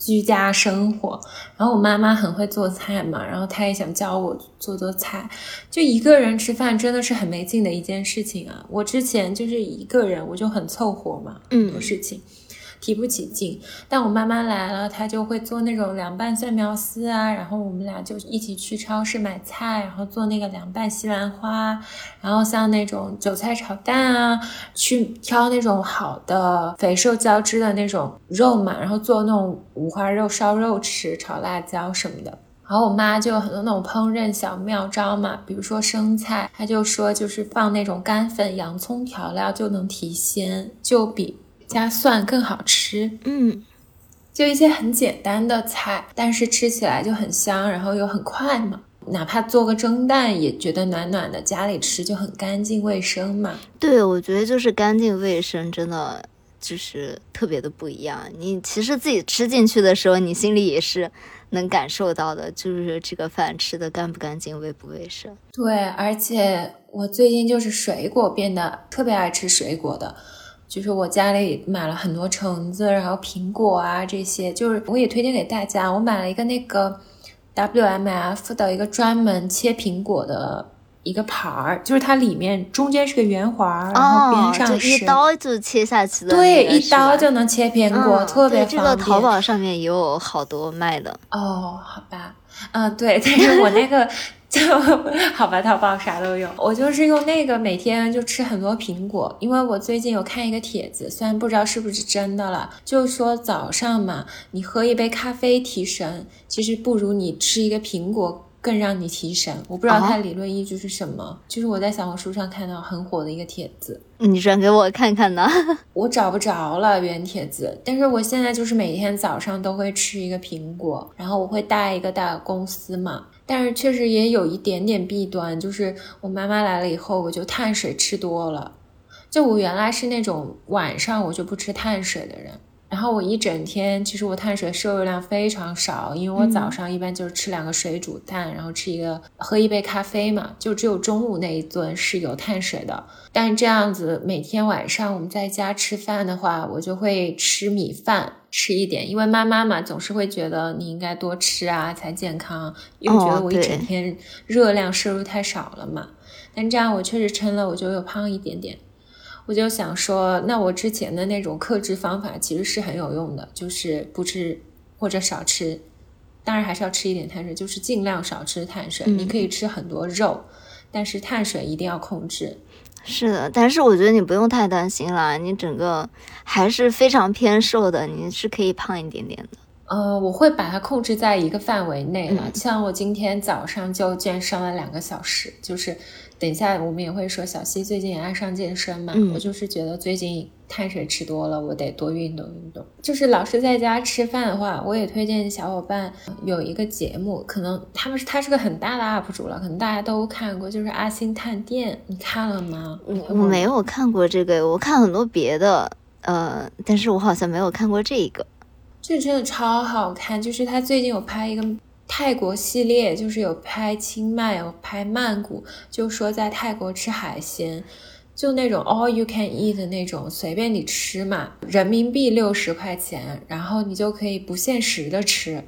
S3: 居家生活。然后我妈妈很会做菜嘛，然后她也想教我做做菜。就一个人吃饭真的是很没劲的一件事情啊！我之前就是一个人，我就很凑合嘛，很多事情。提不起劲，但我妈妈来了，她就会做那种凉拌蒜苗丝啊，然后我们俩就一起去超市买菜，然后做那个凉拌西兰花，然后像那种韭菜炒蛋啊，去挑那种好的肥瘦交织的那种肉嘛，然后做那种五花肉烧肉吃，炒辣椒什么的。然后我妈就有很多那种烹饪小妙招嘛，比如说生菜，她就说就是放那种干粉、洋葱调料就能提鲜，就比。加蒜更好吃，
S2: 嗯，
S3: 就一些很简单的菜，但是吃起来就很香，然后又很快嘛。哪怕做个蒸蛋也觉得暖暖的，家里吃就很干净卫生嘛。
S2: 对，我觉得就是干净卫生真的就是特别的不一样。你其实自己吃进去的时候，你心里也是能感受到的，就是这个饭吃的干不干净、卫不卫生。
S3: 对，而且我最近就是水果变得特别爱吃水果的。就是我家里买了很多橙子，然后苹果啊这些，就是我也推荐给大家。我买了一个那个 W M F 的一个专门切苹果的一个盘儿，就是它里面中间是个圆环，然后边上
S2: 是、哦、一刀就切下去的、
S3: 对，一刀就能切苹果，
S2: 嗯、
S3: 特别方便。
S2: 这个淘宝上面也有好多卖的。
S3: 哦，好吧，嗯，对，但是我那个。就好吧，淘宝啥都有。我就是用那个每天就吃很多苹果，因为我最近有看一个帖子，虽然不知道是不是真的了，就说早上嘛，你喝一杯咖啡提神，其实不如你吃一个苹果更让你提神。我不知道它理论依据是什么，就是我在小红书上看到很火的一个帖子，
S2: 你转给我看看呢？
S3: 我找不着了原帖子，但是我现在就是每天早上都会吃一个苹果，然后我会带一个到公司嘛。但是确实也有一点点弊端，就是我妈妈来了以后，我就碳水吃多了。就我原来是那种晚上我就不吃碳水的人，然后我一整天其实我碳水摄入量非常少，因为我早上一般就是吃两个水煮蛋，然后吃一个喝一杯咖啡嘛，就只有中午那一顿是有碳水的。但这样子每天晚上我们在家吃饭的话，我就会吃米饭。吃一点，因为妈妈嘛总是会觉得你应该多吃啊才健康，又觉得我一整天热量摄入太少了嘛。但这样我确实称了，我就又胖一点点。我就想说，那我之前的那种克制方法其实是很有用的，就是不吃或者少吃，当然还是要吃一点碳水，就是尽量少吃碳水。
S2: 嗯、
S3: 你可以吃很多肉，但是碳水一定要控制。
S2: 是的，但是我觉得你不用太担心啦，你整个还是非常偏瘦的，你是可以胖一点点的。
S3: 呃，我会把它控制在一个范围内了。
S2: 嗯、
S3: 像我今天早上就健身了两个小时，就是等一下我们也会说小溪最近也爱上健身嘛，
S2: 嗯、
S3: 我就是觉得最近碳水吃多了，我得多运动运动。就是老是在家吃饭的话，我也推荐小伙伴有一个节目，可能他们是他是个很大的 UP 主了，可能大家都看过，就是阿星探店，你看了吗？
S2: 我我没有看过这个，我看很多别的，呃，但是我好像没有看过这个。
S3: 这真的超好看，就是他最近有拍一个泰国系列，就是有拍清迈，有拍曼谷，就说在泰国吃海鲜，就那种 all you can eat 的那种，随便你吃嘛，人民币六十块钱，然后你就可以不限时的吃。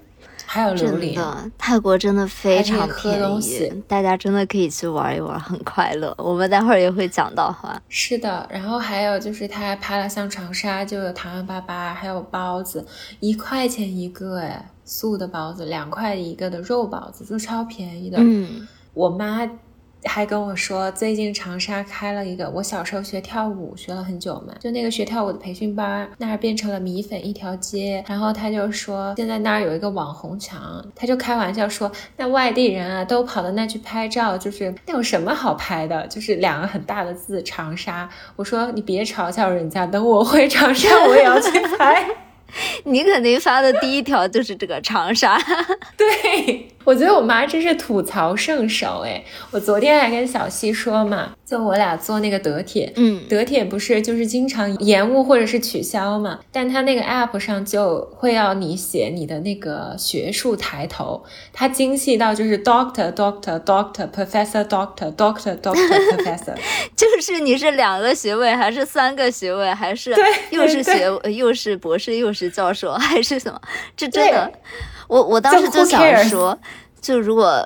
S3: 还有榴莲，
S2: 泰国真的非常
S3: 便宜，
S2: 大家真的可以去玩一玩，很快乐。我们待会儿也会讲到哈。
S3: 是的，然后还有就是他还拍了像长沙就有糖糖粑粑，还有包子，一块钱一个哎，素的包子两块一个的肉包子就超便宜的。
S2: 嗯，
S3: 我妈。还跟我说，最近长沙开了一个，我小时候学跳舞学了很久嘛，就那个学跳舞的培训班，那儿变成了米粉一条街。然后她就说，现在那儿有一个网红墙，她就开玩笑说，那外地人啊都跑到那去拍照，就是那有什么好拍的？就是两个很大的字长沙。我说你别嘲笑人家，等我回长沙我也要去拍。
S2: 你肯定发的第一条就是这个长沙，
S3: 对我觉得我妈真是吐槽圣手哎！我昨天还跟小西说嘛，就我俩做那个德铁，
S2: 嗯，
S3: 德铁不是就是经常延误或者是取消嘛，但它那个 app 上就会要你写你的那个学术抬头，它精细到就是 doctor doctor doctor professor doctor doctor doctor professor，
S2: 就是你是两个学位还是三个学位，还是又是学又是博士又是教授 还是什么？这真的，我我当时就想说，就如果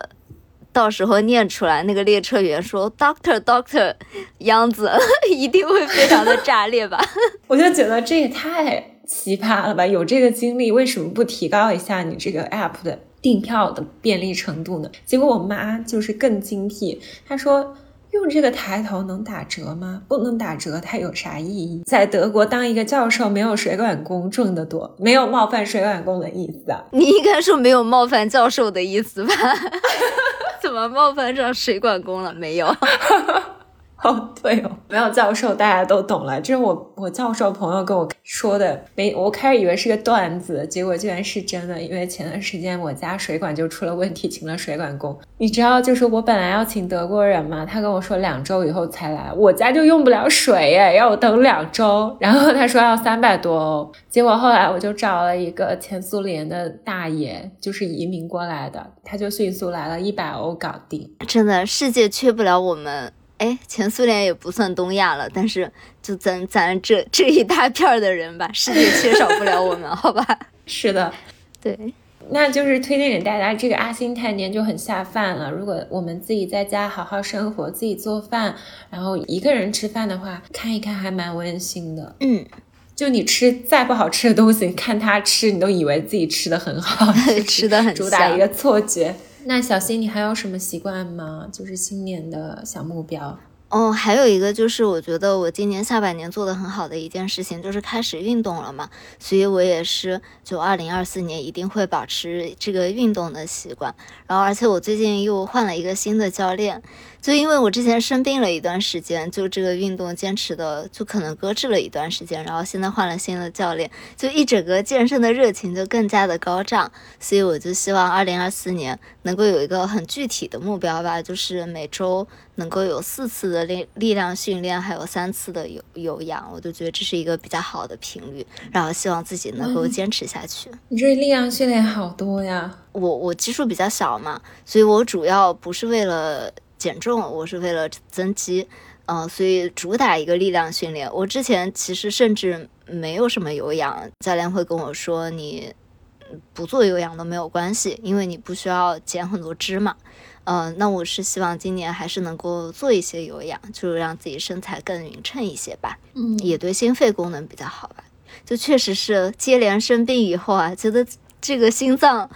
S2: 到时候念出来，那个列车员说 “Doctor Doctor” 样子，一定会非常的炸裂吧？
S3: 我就觉得这也太奇葩了吧！有这个经历，为什么不提高一下你这个 app 的订票的便利程度呢？结果我妈就是更精辟，她说。用这个抬头能打折吗？不能打折，它有啥意义？在德国当一个教授没有水管工挣得多，没有冒犯水管工的意思啊。
S2: 你应该说没有冒犯教授的意思吧？怎么冒犯上水管工了？没有。
S3: 哦，对哦，没有教授，大家都懂了。这是我我教授朋友跟我说的，没我开始以为是个段子，结果居然是真的。因为前段时间我家水管就出了问题，请了水管工。你知道，就是我本来要请德国人嘛，他跟我说两周以后才来，我家就用不了水哎，要我等两周。然后他说要三百多欧，结果后来我就找了一个前苏联的大爷，就是移民过来的，他就迅速来了一百欧搞定。
S2: 真的，世界缺不了我们。哎，前苏联也不算东亚了，但是就咱咱这这一大片的人吧，世界缺少不了我们，好吧？
S3: 是的，
S2: 对。
S3: 那就是推荐给大家，这个阿星探店就很下饭了。如果我们自己在家好好生活，自己做饭，然后一个人吃饭的话，看一看还蛮温馨的。
S2: 嗯，
S3: 就你吃再不好吃的东西，你看他吃，你都以为自己吃的很好，
S2: 吃的很
S3: 主打一个错觉。那小新，你还有什么习惯吗？就是新年的小目标。
S2: 哦，还有一个就是，我觉得我今年下半年做的很好的一件事情，就是开始运动了嘛。所以我也是，就二零二四年一定会保持这个运动的习惯。然后，而且我最近又换了一个新的教练。就因为我之前生病了一段时间，就这个运动坚持的就可能搁置了一段时间，然后现在换了新的教练，就一整个健身的热情就更加的高涨，所以我就希望二零二四年能够有一个很具体的目标吧，就是每周能够有四次的力力量训练，还有三次的有有氧，我就觉得这是一个比较好的频率，然后希望自己能够坚持下去。
S3: 你这力量训练好多呀，
S2: 我我基数比较小嘛，所以我主要不是为了。减重，我是为了增肌，嗯，所以主打一个力量训练。我之前其实甚至没有什么有氧，教练会跟我说，你不做有氧都没有关系，因为你不需要减很多脂嘛。嗯，那我是希望今年还是能够做一些有氧，就是让自己身材更匀称一些吧。
S3: 嗯，
S2: 也对心肺功能比较好吧。就确实是接连生病以后啊，觉得这个心脏。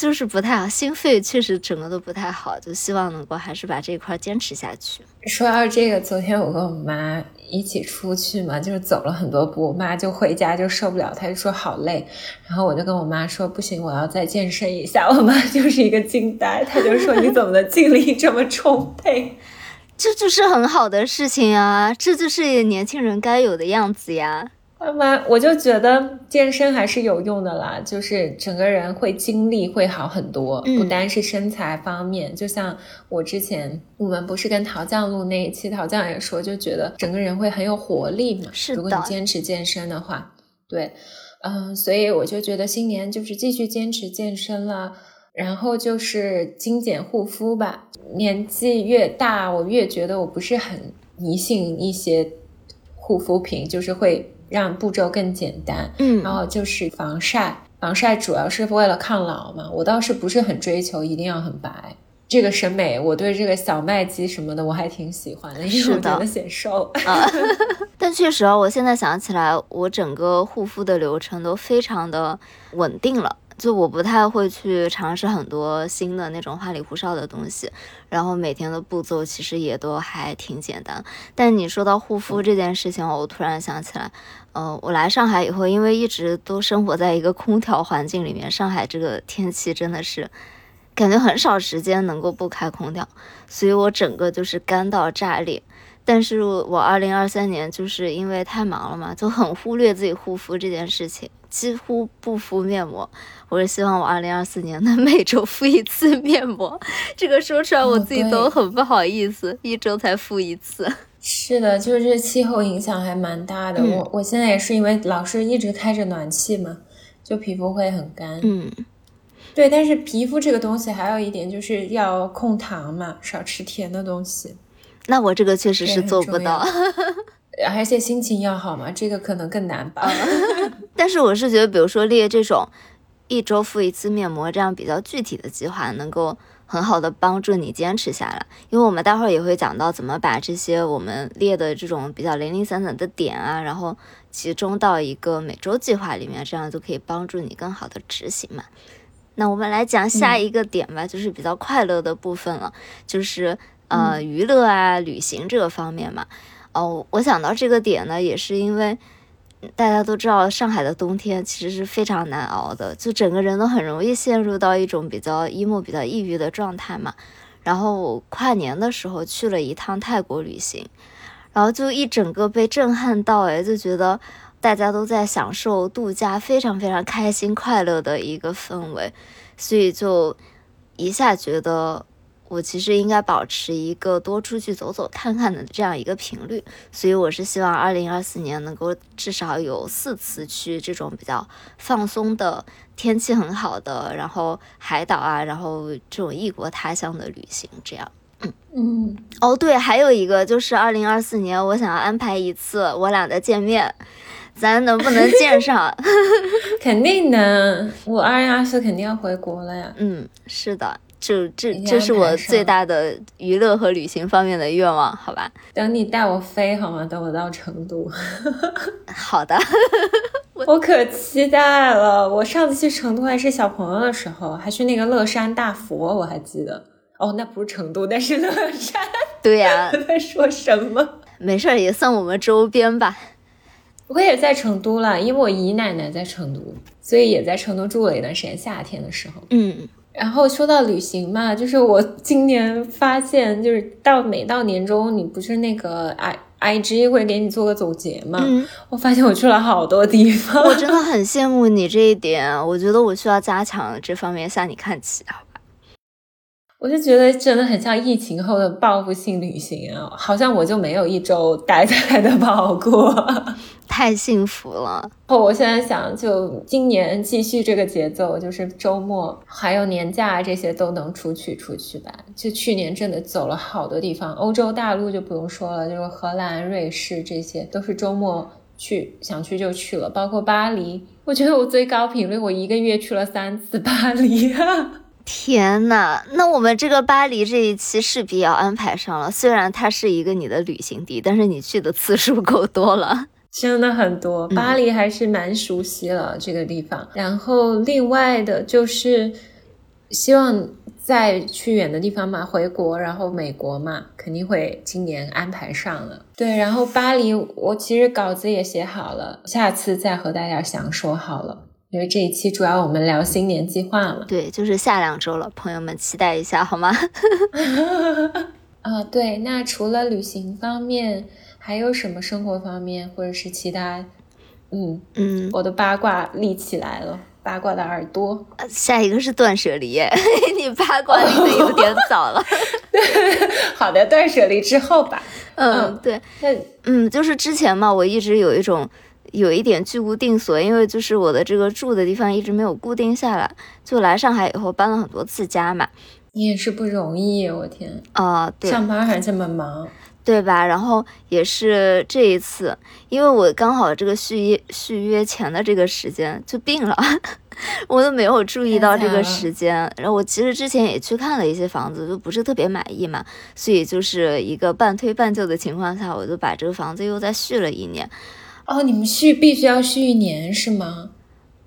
S2: 就是不太好，心肺确实整个都不太好，就希望能够还是把这一块坚持下去。
S3: 说到这个，昨天我跟我妈一起出去嘛，就是走了很多步，我妈就回家就受不了，她就说好累，然后我就跟我妈说不行，我要再健身一下。我妈就是一个惊呆，她就说你怎么的精力这么充沛？
S2: 这就是很好的事情啊，这就是年轻人该有的样子呀。
S3: 妈妈，我就觉得健身还是有用的啦，就是整个人会精力会好很多，不单是身材方面。就像我之前，我们不是跟陶酱录那一期，陶酱也说，就觉得整个人会很有活力嘛。
S2: 是的。
S3: 如果你坚持健身的话，对，嗯，所以我就觉得新年就是继续坚持健身了，然后就是精简护肤吧。年纪越大，我越觉得我不是很迷信一些护肤品，就是会。让步骤更简单，
S2: 嗯，
S3: 然后就是防晒，防晒主要是为了抗老嘛。我倒是不是很追求一定要很白，这个审美，我对这个小麦肌什么的我还挺喜欢的，因为我觉得显瘦。
S2: 但确实啊，我现在想起来，我整个护肤的流程都非常的稳定了。就我不太会去尝试很多新的那种花里胡哨的东西，然后每天的步骤其实也都还挺简单。但你说到护肤这件事情，我突然想起来，呃，我来上海以后，因为一直都生活在一个空调环境里面，上海这个天气真的是感觉很少时间能够不开空调，所以我整个就是干到炸裂。但是我二零二三年就是因为太忙了嘛，就很忽略自己护肤这件事情，几乎不敷面膜。我是希望我二零二四年能 每周敷一次面膜，这个说出来我自己都很不好意思，一周才敷一次。
S3: 是的，就是这气候影响还蛮大的。我我现在也是因为老是一直开着暖气嘛，就皮肤会很干。
S2: 嗯，
S3: 对，但是皮肤这个东西还有一点就是要控糖嘛，少吃甜的东西。
S2: 那我这个确实是做不到，
S3: 而且心情要好嘛，这个可能更难吧。
S2: 但是我是觉得，比如说列这种。一周敷一次面膜，这样比较具体的计划，能够很好的帮助你坚持下来。因为我们待会儿也会讲到怎么把这些我们列的这种比较零零散散的点啊，然后集中到一个每周计划里面，这样就可以帮助你更好的执行嘛。那我们来讲下一个点吧，就是比较快乐的部分了，就是呃娱乐啊、旅行这个方面嘛。哦，我想到这个点呢，也是因为。大家都知道，上海的冬天其实是非常难熬的，就整个人都很容易陷入到一种比较 emo、比较抑郁的状态嘛。然后跨年的时候去了一趟泰国旅行，然后就一整个被震撼到，哎，就觉得大家都在享受度假，非常非常开心、快乐的一个氛围，所以就一下觉得。我其实应该保持一个多出去走走看看的这样一个频率，所以我是希望二零二四年能够至少有四次去这种比较放松的、天气很好的，然后海岛啊，然后这种异国他乡的旅行。这样，
S3: 嗯，
S2: 哦，对，还有一个就是二零二四年，我想要安排一次我俩的见面，咱能不能见上？
S3: 肯定能，我二零二四肯定要回国了呀。
S2: 嗯，是的，就这这是我最大的娱乐和旅行方面的愿望，好吧？
S3: 等你带我飞好吗？等我到成都，
S2: 好的，
S3: 我可期待了。我上次去成都还是小朋友的时候，还去那个乐山大佛，我还记得。哦，那不是成都，那是乐山。
S2: 对呀、
S3: 我在说什么？
S2: 没事儿，也算我们周边吧。
S3: 我也在成都了，因为我姨奶奶在成都，所以也在成都住了一段时间。夏天的时候，
S2: 嗯，
S3: 然后说到旅行嘛，就是我今年发现，就是到每到年终，你不是那个 i i g 会给你做个总结嘛？
S2: 嗯
S3: 我发现我去了好多地方。
S2: 我真的很羡慕你这一点，我觉得我需要加强这方面，向你看齐啊。
S3: 我就觉得真的很像疫情后的报复性旅行啊，好像我就没有一周待在的跑过。
S2: 太幸福了，
S3: 我现在想，就今年继续这个节奏，就是周末还有年假这些都能出去出去吧。就去年真的走了好多地方，欧洲大陆就不用说了，就是荷兰、瑞士这些都是周末去想去就去了，包括巴黎。我觉得我最高频率，我一个月去了三次巴黎啊。
S2: 天呐，那我们这个巴黎这一期势必要安排上了。虽然它是一个你的旅行地，但是你去的次数 够多了。
S3: 真的很多，巴黎还是蛮熟悉了、这个地方。然后另外的就是希望再去远的地方嘛，回国，然后美国嘛，肯定会今年安排上了。对，然后巴黎我其实稿子也写好了，下次再和大家详说好了。因为这一期主要我们聊新年计划嘛。
S2: 对，就是下两周了，朋友们期待一下好吗？
S3: 啊，对，那除了旅行方面，还有什么生活方面，或者是其他？嗯，
S2: 嗯，
S3: 我的八卦立起来了，八卦的耳朵。
S2: 下一个是断舍离，你八卦离的有点早了。
S3: 好的，断舍离之后吧。
S2: 嗯，
S3: 嗯
S2: 对，
S3: 那
S2: 嗯，就是之前嘛，我一直有一种有一点居无定所，因为就是我的这个住的地方一直没有固定下来，就来上海以后搬了很多次家嘛。
S3: 你也是不容易，我天，
S2: 啊、对，
S3: 上班还这么忙。
S2: 对吧？然后也是这一次，因为我刚好这个续约续约前的这个时间就病了，我都没有注意到这个时间。然后我其实之前也去看了一些房子，就不是特别满意嘛，所以就是一个半推半就的情况下，我就把这个房子又再续了一年。
S3: 哦，你们续必须要续一年是吗？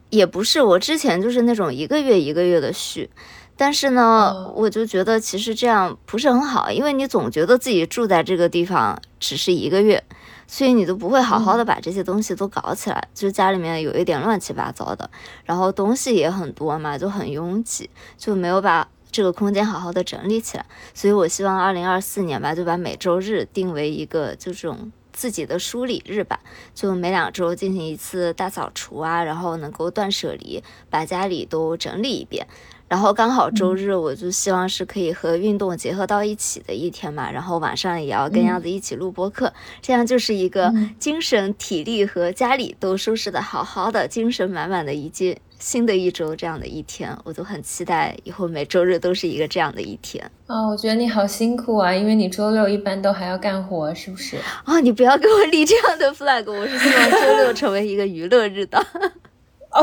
S2: 也不是，我之前就是那种一个月一个月的续，但是呢，
S3: 哦
S2: 我就觉得其实这样不是很好，因为你总觉得自己住在这个地方只是一个月，所以你都不会好好的把这些东西都搞起来，就是家里面有一点乱七八糟的，然后东西也很多嘛，就很拥挤，就没有把。这个空间好好的整理起来，所以我希望二零二四年吧，就把每周日定为一个就这种自己的梳理日吧，就每两周进行一次大扫除啊，然后能够断舍离，把家里都整理一遍。然后刚好周日，我就希望是可以和运动结合到一起的一天嘛。然后晚上也要跟
S3: 嗯
S2: 样子一起录播课，这样就是一个
S3: 嗯
S2: 精神、体力和家里都收拾的好好的、精神满满的一届新的一周这样的一天。我都很期待以后每周日都是一个这样的一天。
S3: 哦，我觉得你好辛苦啊，因为你周六一般都还要干活，是不是？
S2: 啊、你不要给我立这样的 flag，我是希望周六成为一个娱乐日的。
S3: 哦，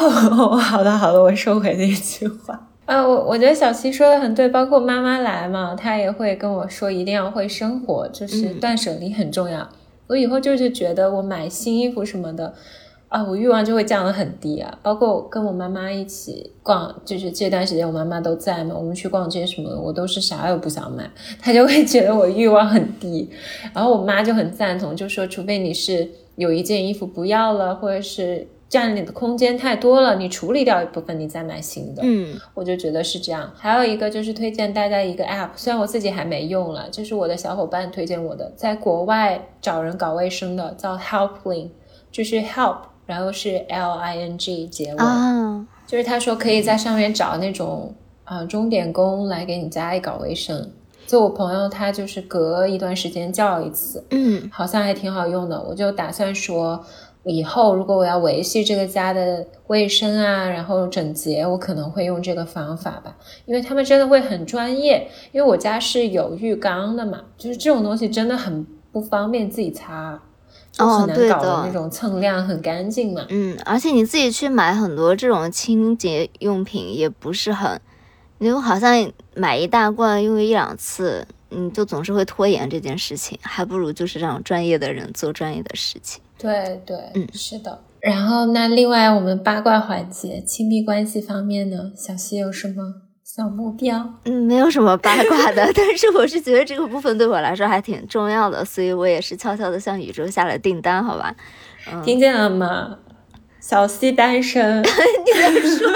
S3: 好的好的，我收回那句话。啊，我我觉得小七说的很对，包括妈妈来嘛，她也会跟我说一定要会生活，就是
S2: 嗯
S3: 断舍离很重要。我以后就是觉得我买新衣服什么的，啊，我欲望就会降得很低啊。包括跟我妈妈一起逛，就是这段时间我妈妈都在嘛，我们去逛街什么的，我都是啥也不想买，她就会觉得我欲望很低。然后我妈就很赞同，就说除非你是有一件衣服不要了，或者是占你的空间太多了，你处理掉一部分，你再买新的。
S2: 嗯
S3: 我就觉得是这样。还有一个就是推荐大家一个 app，虽然我自己还没用了，就是我的小伙伴推荐我的，在国外找人搞卫生的，叫 Helpling，就是 help，然后是 L I N G 结尾，
S2: 啊，
S3: 就是他说可以在上面找那种啊、呃钟点工来给你家里搞卫生。就我朋友他就是隔一段时间叫一次，
S2: 嗯
S3: 好像还挺好用的。我就打算说，以后如果我要维系这个家的卫生啊，然后整洁，我可能会用这个方法吧，因为他们真的会很专业。因为我家是有浴缸的嘛，就是这种东西真的很不方便自己擦，就
S2: 哦对的
S3: 搞的那种蹭亮很干净嘛。
S2: 嗯，而且你自己去买很多这种清洁用品也不是很，你就好像买一大罐用一两次，你就总是会拖延这件事情，还不如就是让专业的人做专业的事情。
S3: 对对，
S2: 嗯
S3: 是的。然后那另外我们八卦环节，亲密关系方面呢，小溪有什么小目标？
S2: 嗯，没有什么八卦的，但是我是觉得这个部分对我来说还挺重要的，所以我也是悄悄的向宇宙下了订单，好吧？
S3: 听见了吗？小溪单身，你在说什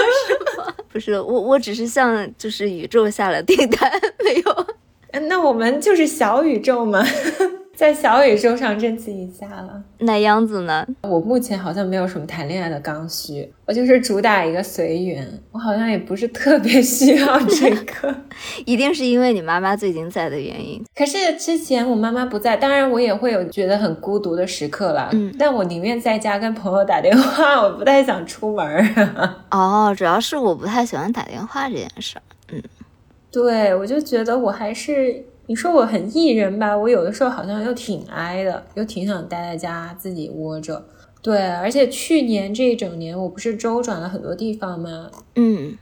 S3: 么
S2: 不是我，我只是向就是宇宙下了订单，没有。
S3: 那我们就是小宇宙嘛，在小宇宙上征集一下了。
S2: 那样子呢？
S3: 我目前好像没有什么谈恋爱的刚需，我就是主打一个随缘，我好像也不是特别需要这个。
S2: 一定是因为你妈妈最近在的原因。
S3: 可是之前我妈妈不在，当然我也会有觉得很孤独的时刻啦。
S2: 嗯
S3: 但我宁愿在家跟朋友打电话，我不太想出门儿。
S2: 哦，主要是我不太喜欢打电话这件事儿。
S3: 嗯对，我就觉得我还是，你说我很艺人吧，我有的时候好像又挺挨的，又挺想待在家自己窝着。对，而且去年这一整年，我不是周转了很多地方吗？
S2: 嗯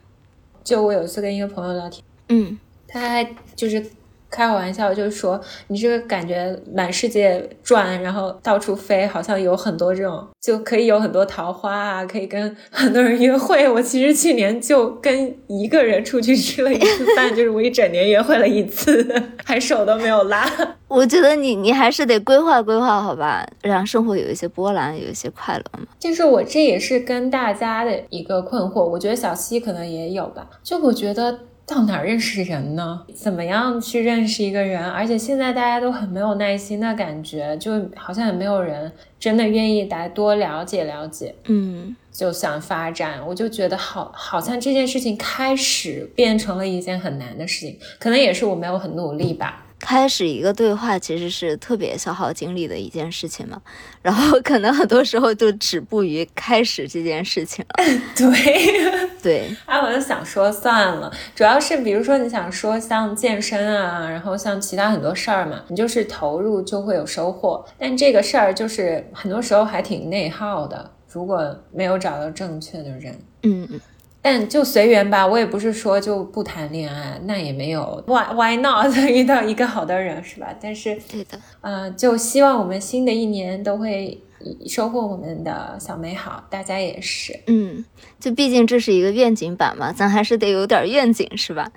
S3: 就我有一次跟一个朋友聊天，
S2: 嗯
S3: 他还就是开我玩笑，就是说你这个感觉满世界转，然后到处飞，好像有很多这种，就可以有很多桃花啊，可以跟很多人约会。我其实去年就跟一个人出去吃了一次饭，就是我一整年约会了一次，还手都没有拉。
S2: 我觉得你你还是得规划规划，好吧，让生活有一些波澜，有一些快乐嘛。
S3: 就是我这也是跟大家的一个困惑，我觉得小七可能也有吧。就我觉得到哪儿认识人呢？怎么样去认识一个人？而且现在大家都很没有耐心的感觉，就好像也没有人真的愿意来多了解了解，
S2: 嗯
S3: 就想发展。我就觉得好，好像这件事情开始变成了一件很难的事情，可能也是我没有很努力吧。
S2: 开始一个对话其实是特别消耗精力的一件事情嘛，然后可能很多时候就止步于开始这件事情了。
S3: 对。
S2: 对，
S3: 哎，我就想说算了，主要是比如说你想说像健身啊，然后像其他很多事儿嘛，你就是投入就会有收获，但这个事儿就是很多时候还挺内耗的，如果没有找到正确的人。
S2: 嗯嗯
S3: 但就随缘吧，我也不是说就不谈恋爱，那也没有 why why not 遇到一个好的人是吧？但是
S2: 对的，
S3: 呃，就希望我们新的一年都会收获我们的小美好，大家也是。
S2: 嗯，就毕竟这是一个愿景版嘛，咱还是得有点愿景是吧？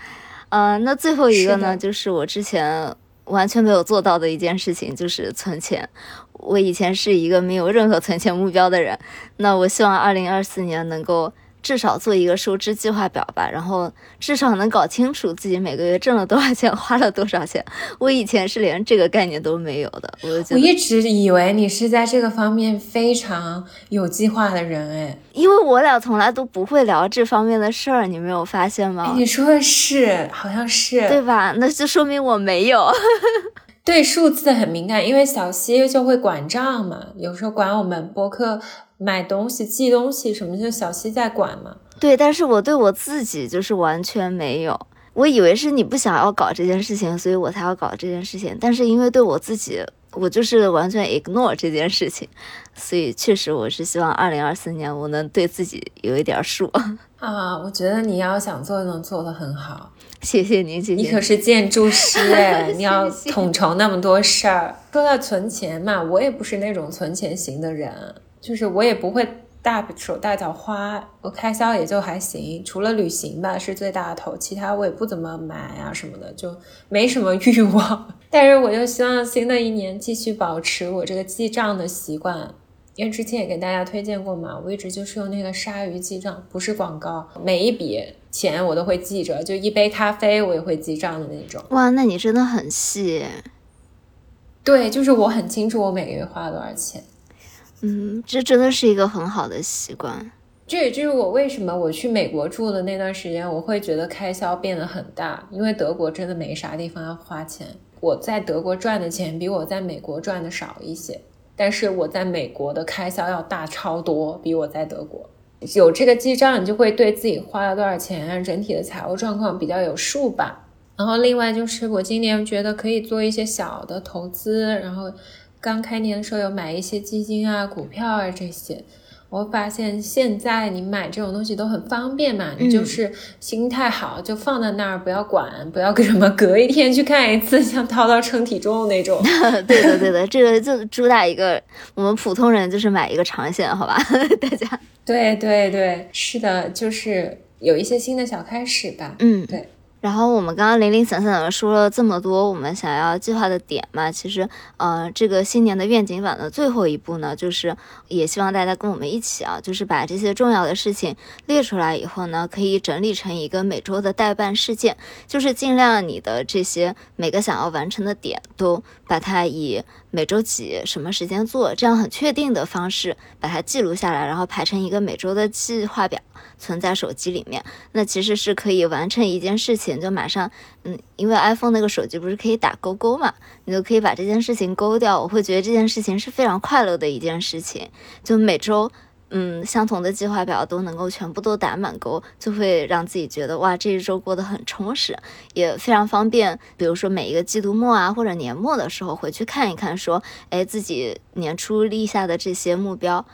S2: 呃，那最后一个呢，
S3: 是
S2: 就是我之前完全没有做到的一件事情，就是存钱。我以前是一个没有任何存钱目标的人，那我希望二零二四年能够至少做一个收支计划表吧，然后至少能搞清楚自己每个月挣了多少钱，花了多少钱。我以前是连这个概念都没有的，我就，
S3: 我一直以为你是在这个方面非常有计划的人，哎，
S2: 因为我俩从来都不会聊这方面的事儿，你没有发现
S3: 哎
S2: 吗？
S3: 你说的是，好像是
S2: 对吧？那就说明我没有。
S3: 对数字很敏感，因为小西就会管账嘛，有时候管我们播客买东西、寄东西什么，就小西在管嘛。
S2: 对，但是我对我自己就是完全没有。我以为是你不想要搞这件事情，所以我才要搞这件事情。但是因为对我自己，我就是完全 ignore 这件事情，所以确实我是希望二零二四年我能对自己有一点数。
S3: 啊，我觉得你要想做，能做得很好。
S2: 谢谢您，谢谢您。
S3: 你可是建筑师 哎，你要统筹那么多事儿。说到存钱嘛，我也不是那种存钱型的人，就是我也不会大手大脚花，我开销也就还行，除了旅行吧是最大头，其他我也不怎么买啊什么的，就没什么 欲望。但是我就希望新的一年继续保持我这个记账的习惯。因为之前也给大家推荐过嘛，我一直就是用那个鲨鱼记账，不是广告，每一笔钱我都会记着，就一杯咖啡我也会记账的那种。
S2: 哇，那你真的很细。
S3: 对，就是我很清楚我每个月花了多少钱。
S2: 嗯，这真的是一个很好的习惯。
S3: 这也就是我为什么我去美国住的那段时间，我会觉得开销变得很大，因为德国真的没啥地方要花钱。我在德国赚的钱比我在美国赚的少一些，但是我在美国的开销要大超多，比我在德国。有这个记账，你就会对自己花了多少钱，整体的财务状况比较有数吧。然后另外就是我今年觉得可以做一些小的投资，然后刚开年的时候有买一些基金啊、股票啊这些。我发现现在你买这种东西都很方便嘛，你就是心态好，就放在那儿，不要管，不要什么隔一天去看一次，像涛涛称体重那种。
S2: 对的，对的，这个就主打一个我们普通人就是买一个长线，好吧，大家。
S3: 对对对，是的，就是有一些新的小开始吧。
S2: 嗯，
S3: 对。
S2: 然后我们刚刚零零散散的说了这么多我们想要计划的点嘛，其实，呃，这个新年的愿景版的最后一步呢，就是也希望大家跟我们一起啊，就是把这些重要的事情列出来以后呢，可以整理成一个每周的代办事件，就是尽量你的这些每个想要完成的点都把它以每周几什么时间做，这样很确定的方式把它记录下来，然后排成一个每周的计划表。存在手机里面，那其实是可以完成一件事情，就马上，嗯，因为 iPhone 那个手机不是可以打勾勾嘛，你就可以把这件事情勾掉。我会觉得这件事情是非常快乐的一件事情，就每周，嗯，相同的计划表都能够全部都打满勾，就会让自己觉得哇，这一周过得很充实，也非常方便。比如说每一个季度末啊，或者年末的时候回去看一看，说，哎，自己年初立下的这些目标。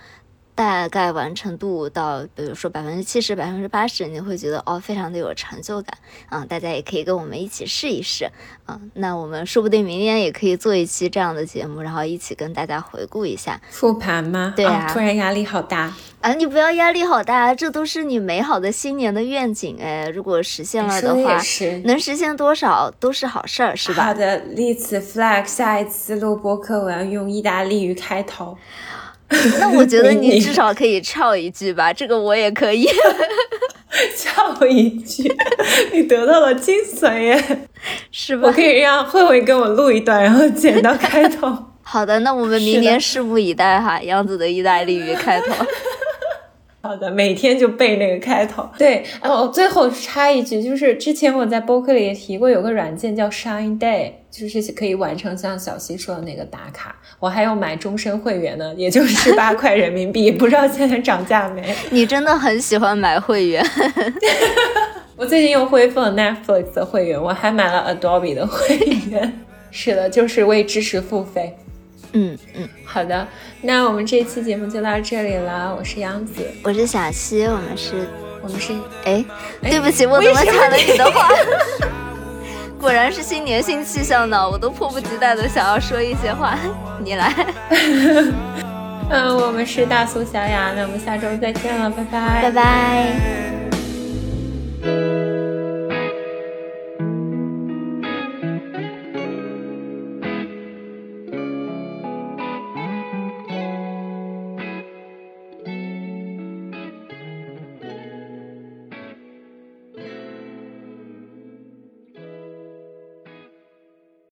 S2: 大概完成度到，比如说百分之七十、百分之八十，你会觉得哦，非常的有成就感啊！大家也可以跟我们一起试一试啊。那我们说不定明年也可以做一期这样的节目，然后一起跟大家回顾一下
S3: 复盘吗？
S2: 对啊，
S3: 突然压力好大
S2: 啊！你不要压力好大，这都是你美好的新年的愿景哎。如果实现了的话，能实现多少都是好事儿，是吧？
S3: 好的，立此 flag，下一次录播课我要用意大利语开头。
S2: 那我觉得你至少可以唱一句吧，这个我也可以
S3: 翘一句，你得到了精髓耶，
S2: 是吧？
S3: 我可以让慧慧跟我录一段，然后剪到开头。
S2: 好的，那我们明年拭目以待哈，杨子的意大利语开头。
S3: 好的，每天就背那个开头。对，然后最后插一句，就是之前我在播客里也提过，有个软件叫 Shine Day，就是可以完成像小溪说的那个打卡。我还要买终身会员呢，也就十八块人民币，不知道现在涨价没？
S2: 你真的很喜欢买会员。
S3: 我最近又恢复了 Netflix 的会员，我还买了 Adobe 的会员。是的，就是为知识付费。
S2: 嗯嗯，
S3: 好的，那我们这期节目就到这里了。我是杨子，
S2: 我是小溪，我们是，
S3: 我们是，
S2: 哎，对不起，我怎么抢了你的话？果然是新年新气象呢，我都迫不及待的想要说一些话，你来。
S3: 嗯，我们是大苏小雅，那我们下周再见了，拜拜，
S2: 拜拜。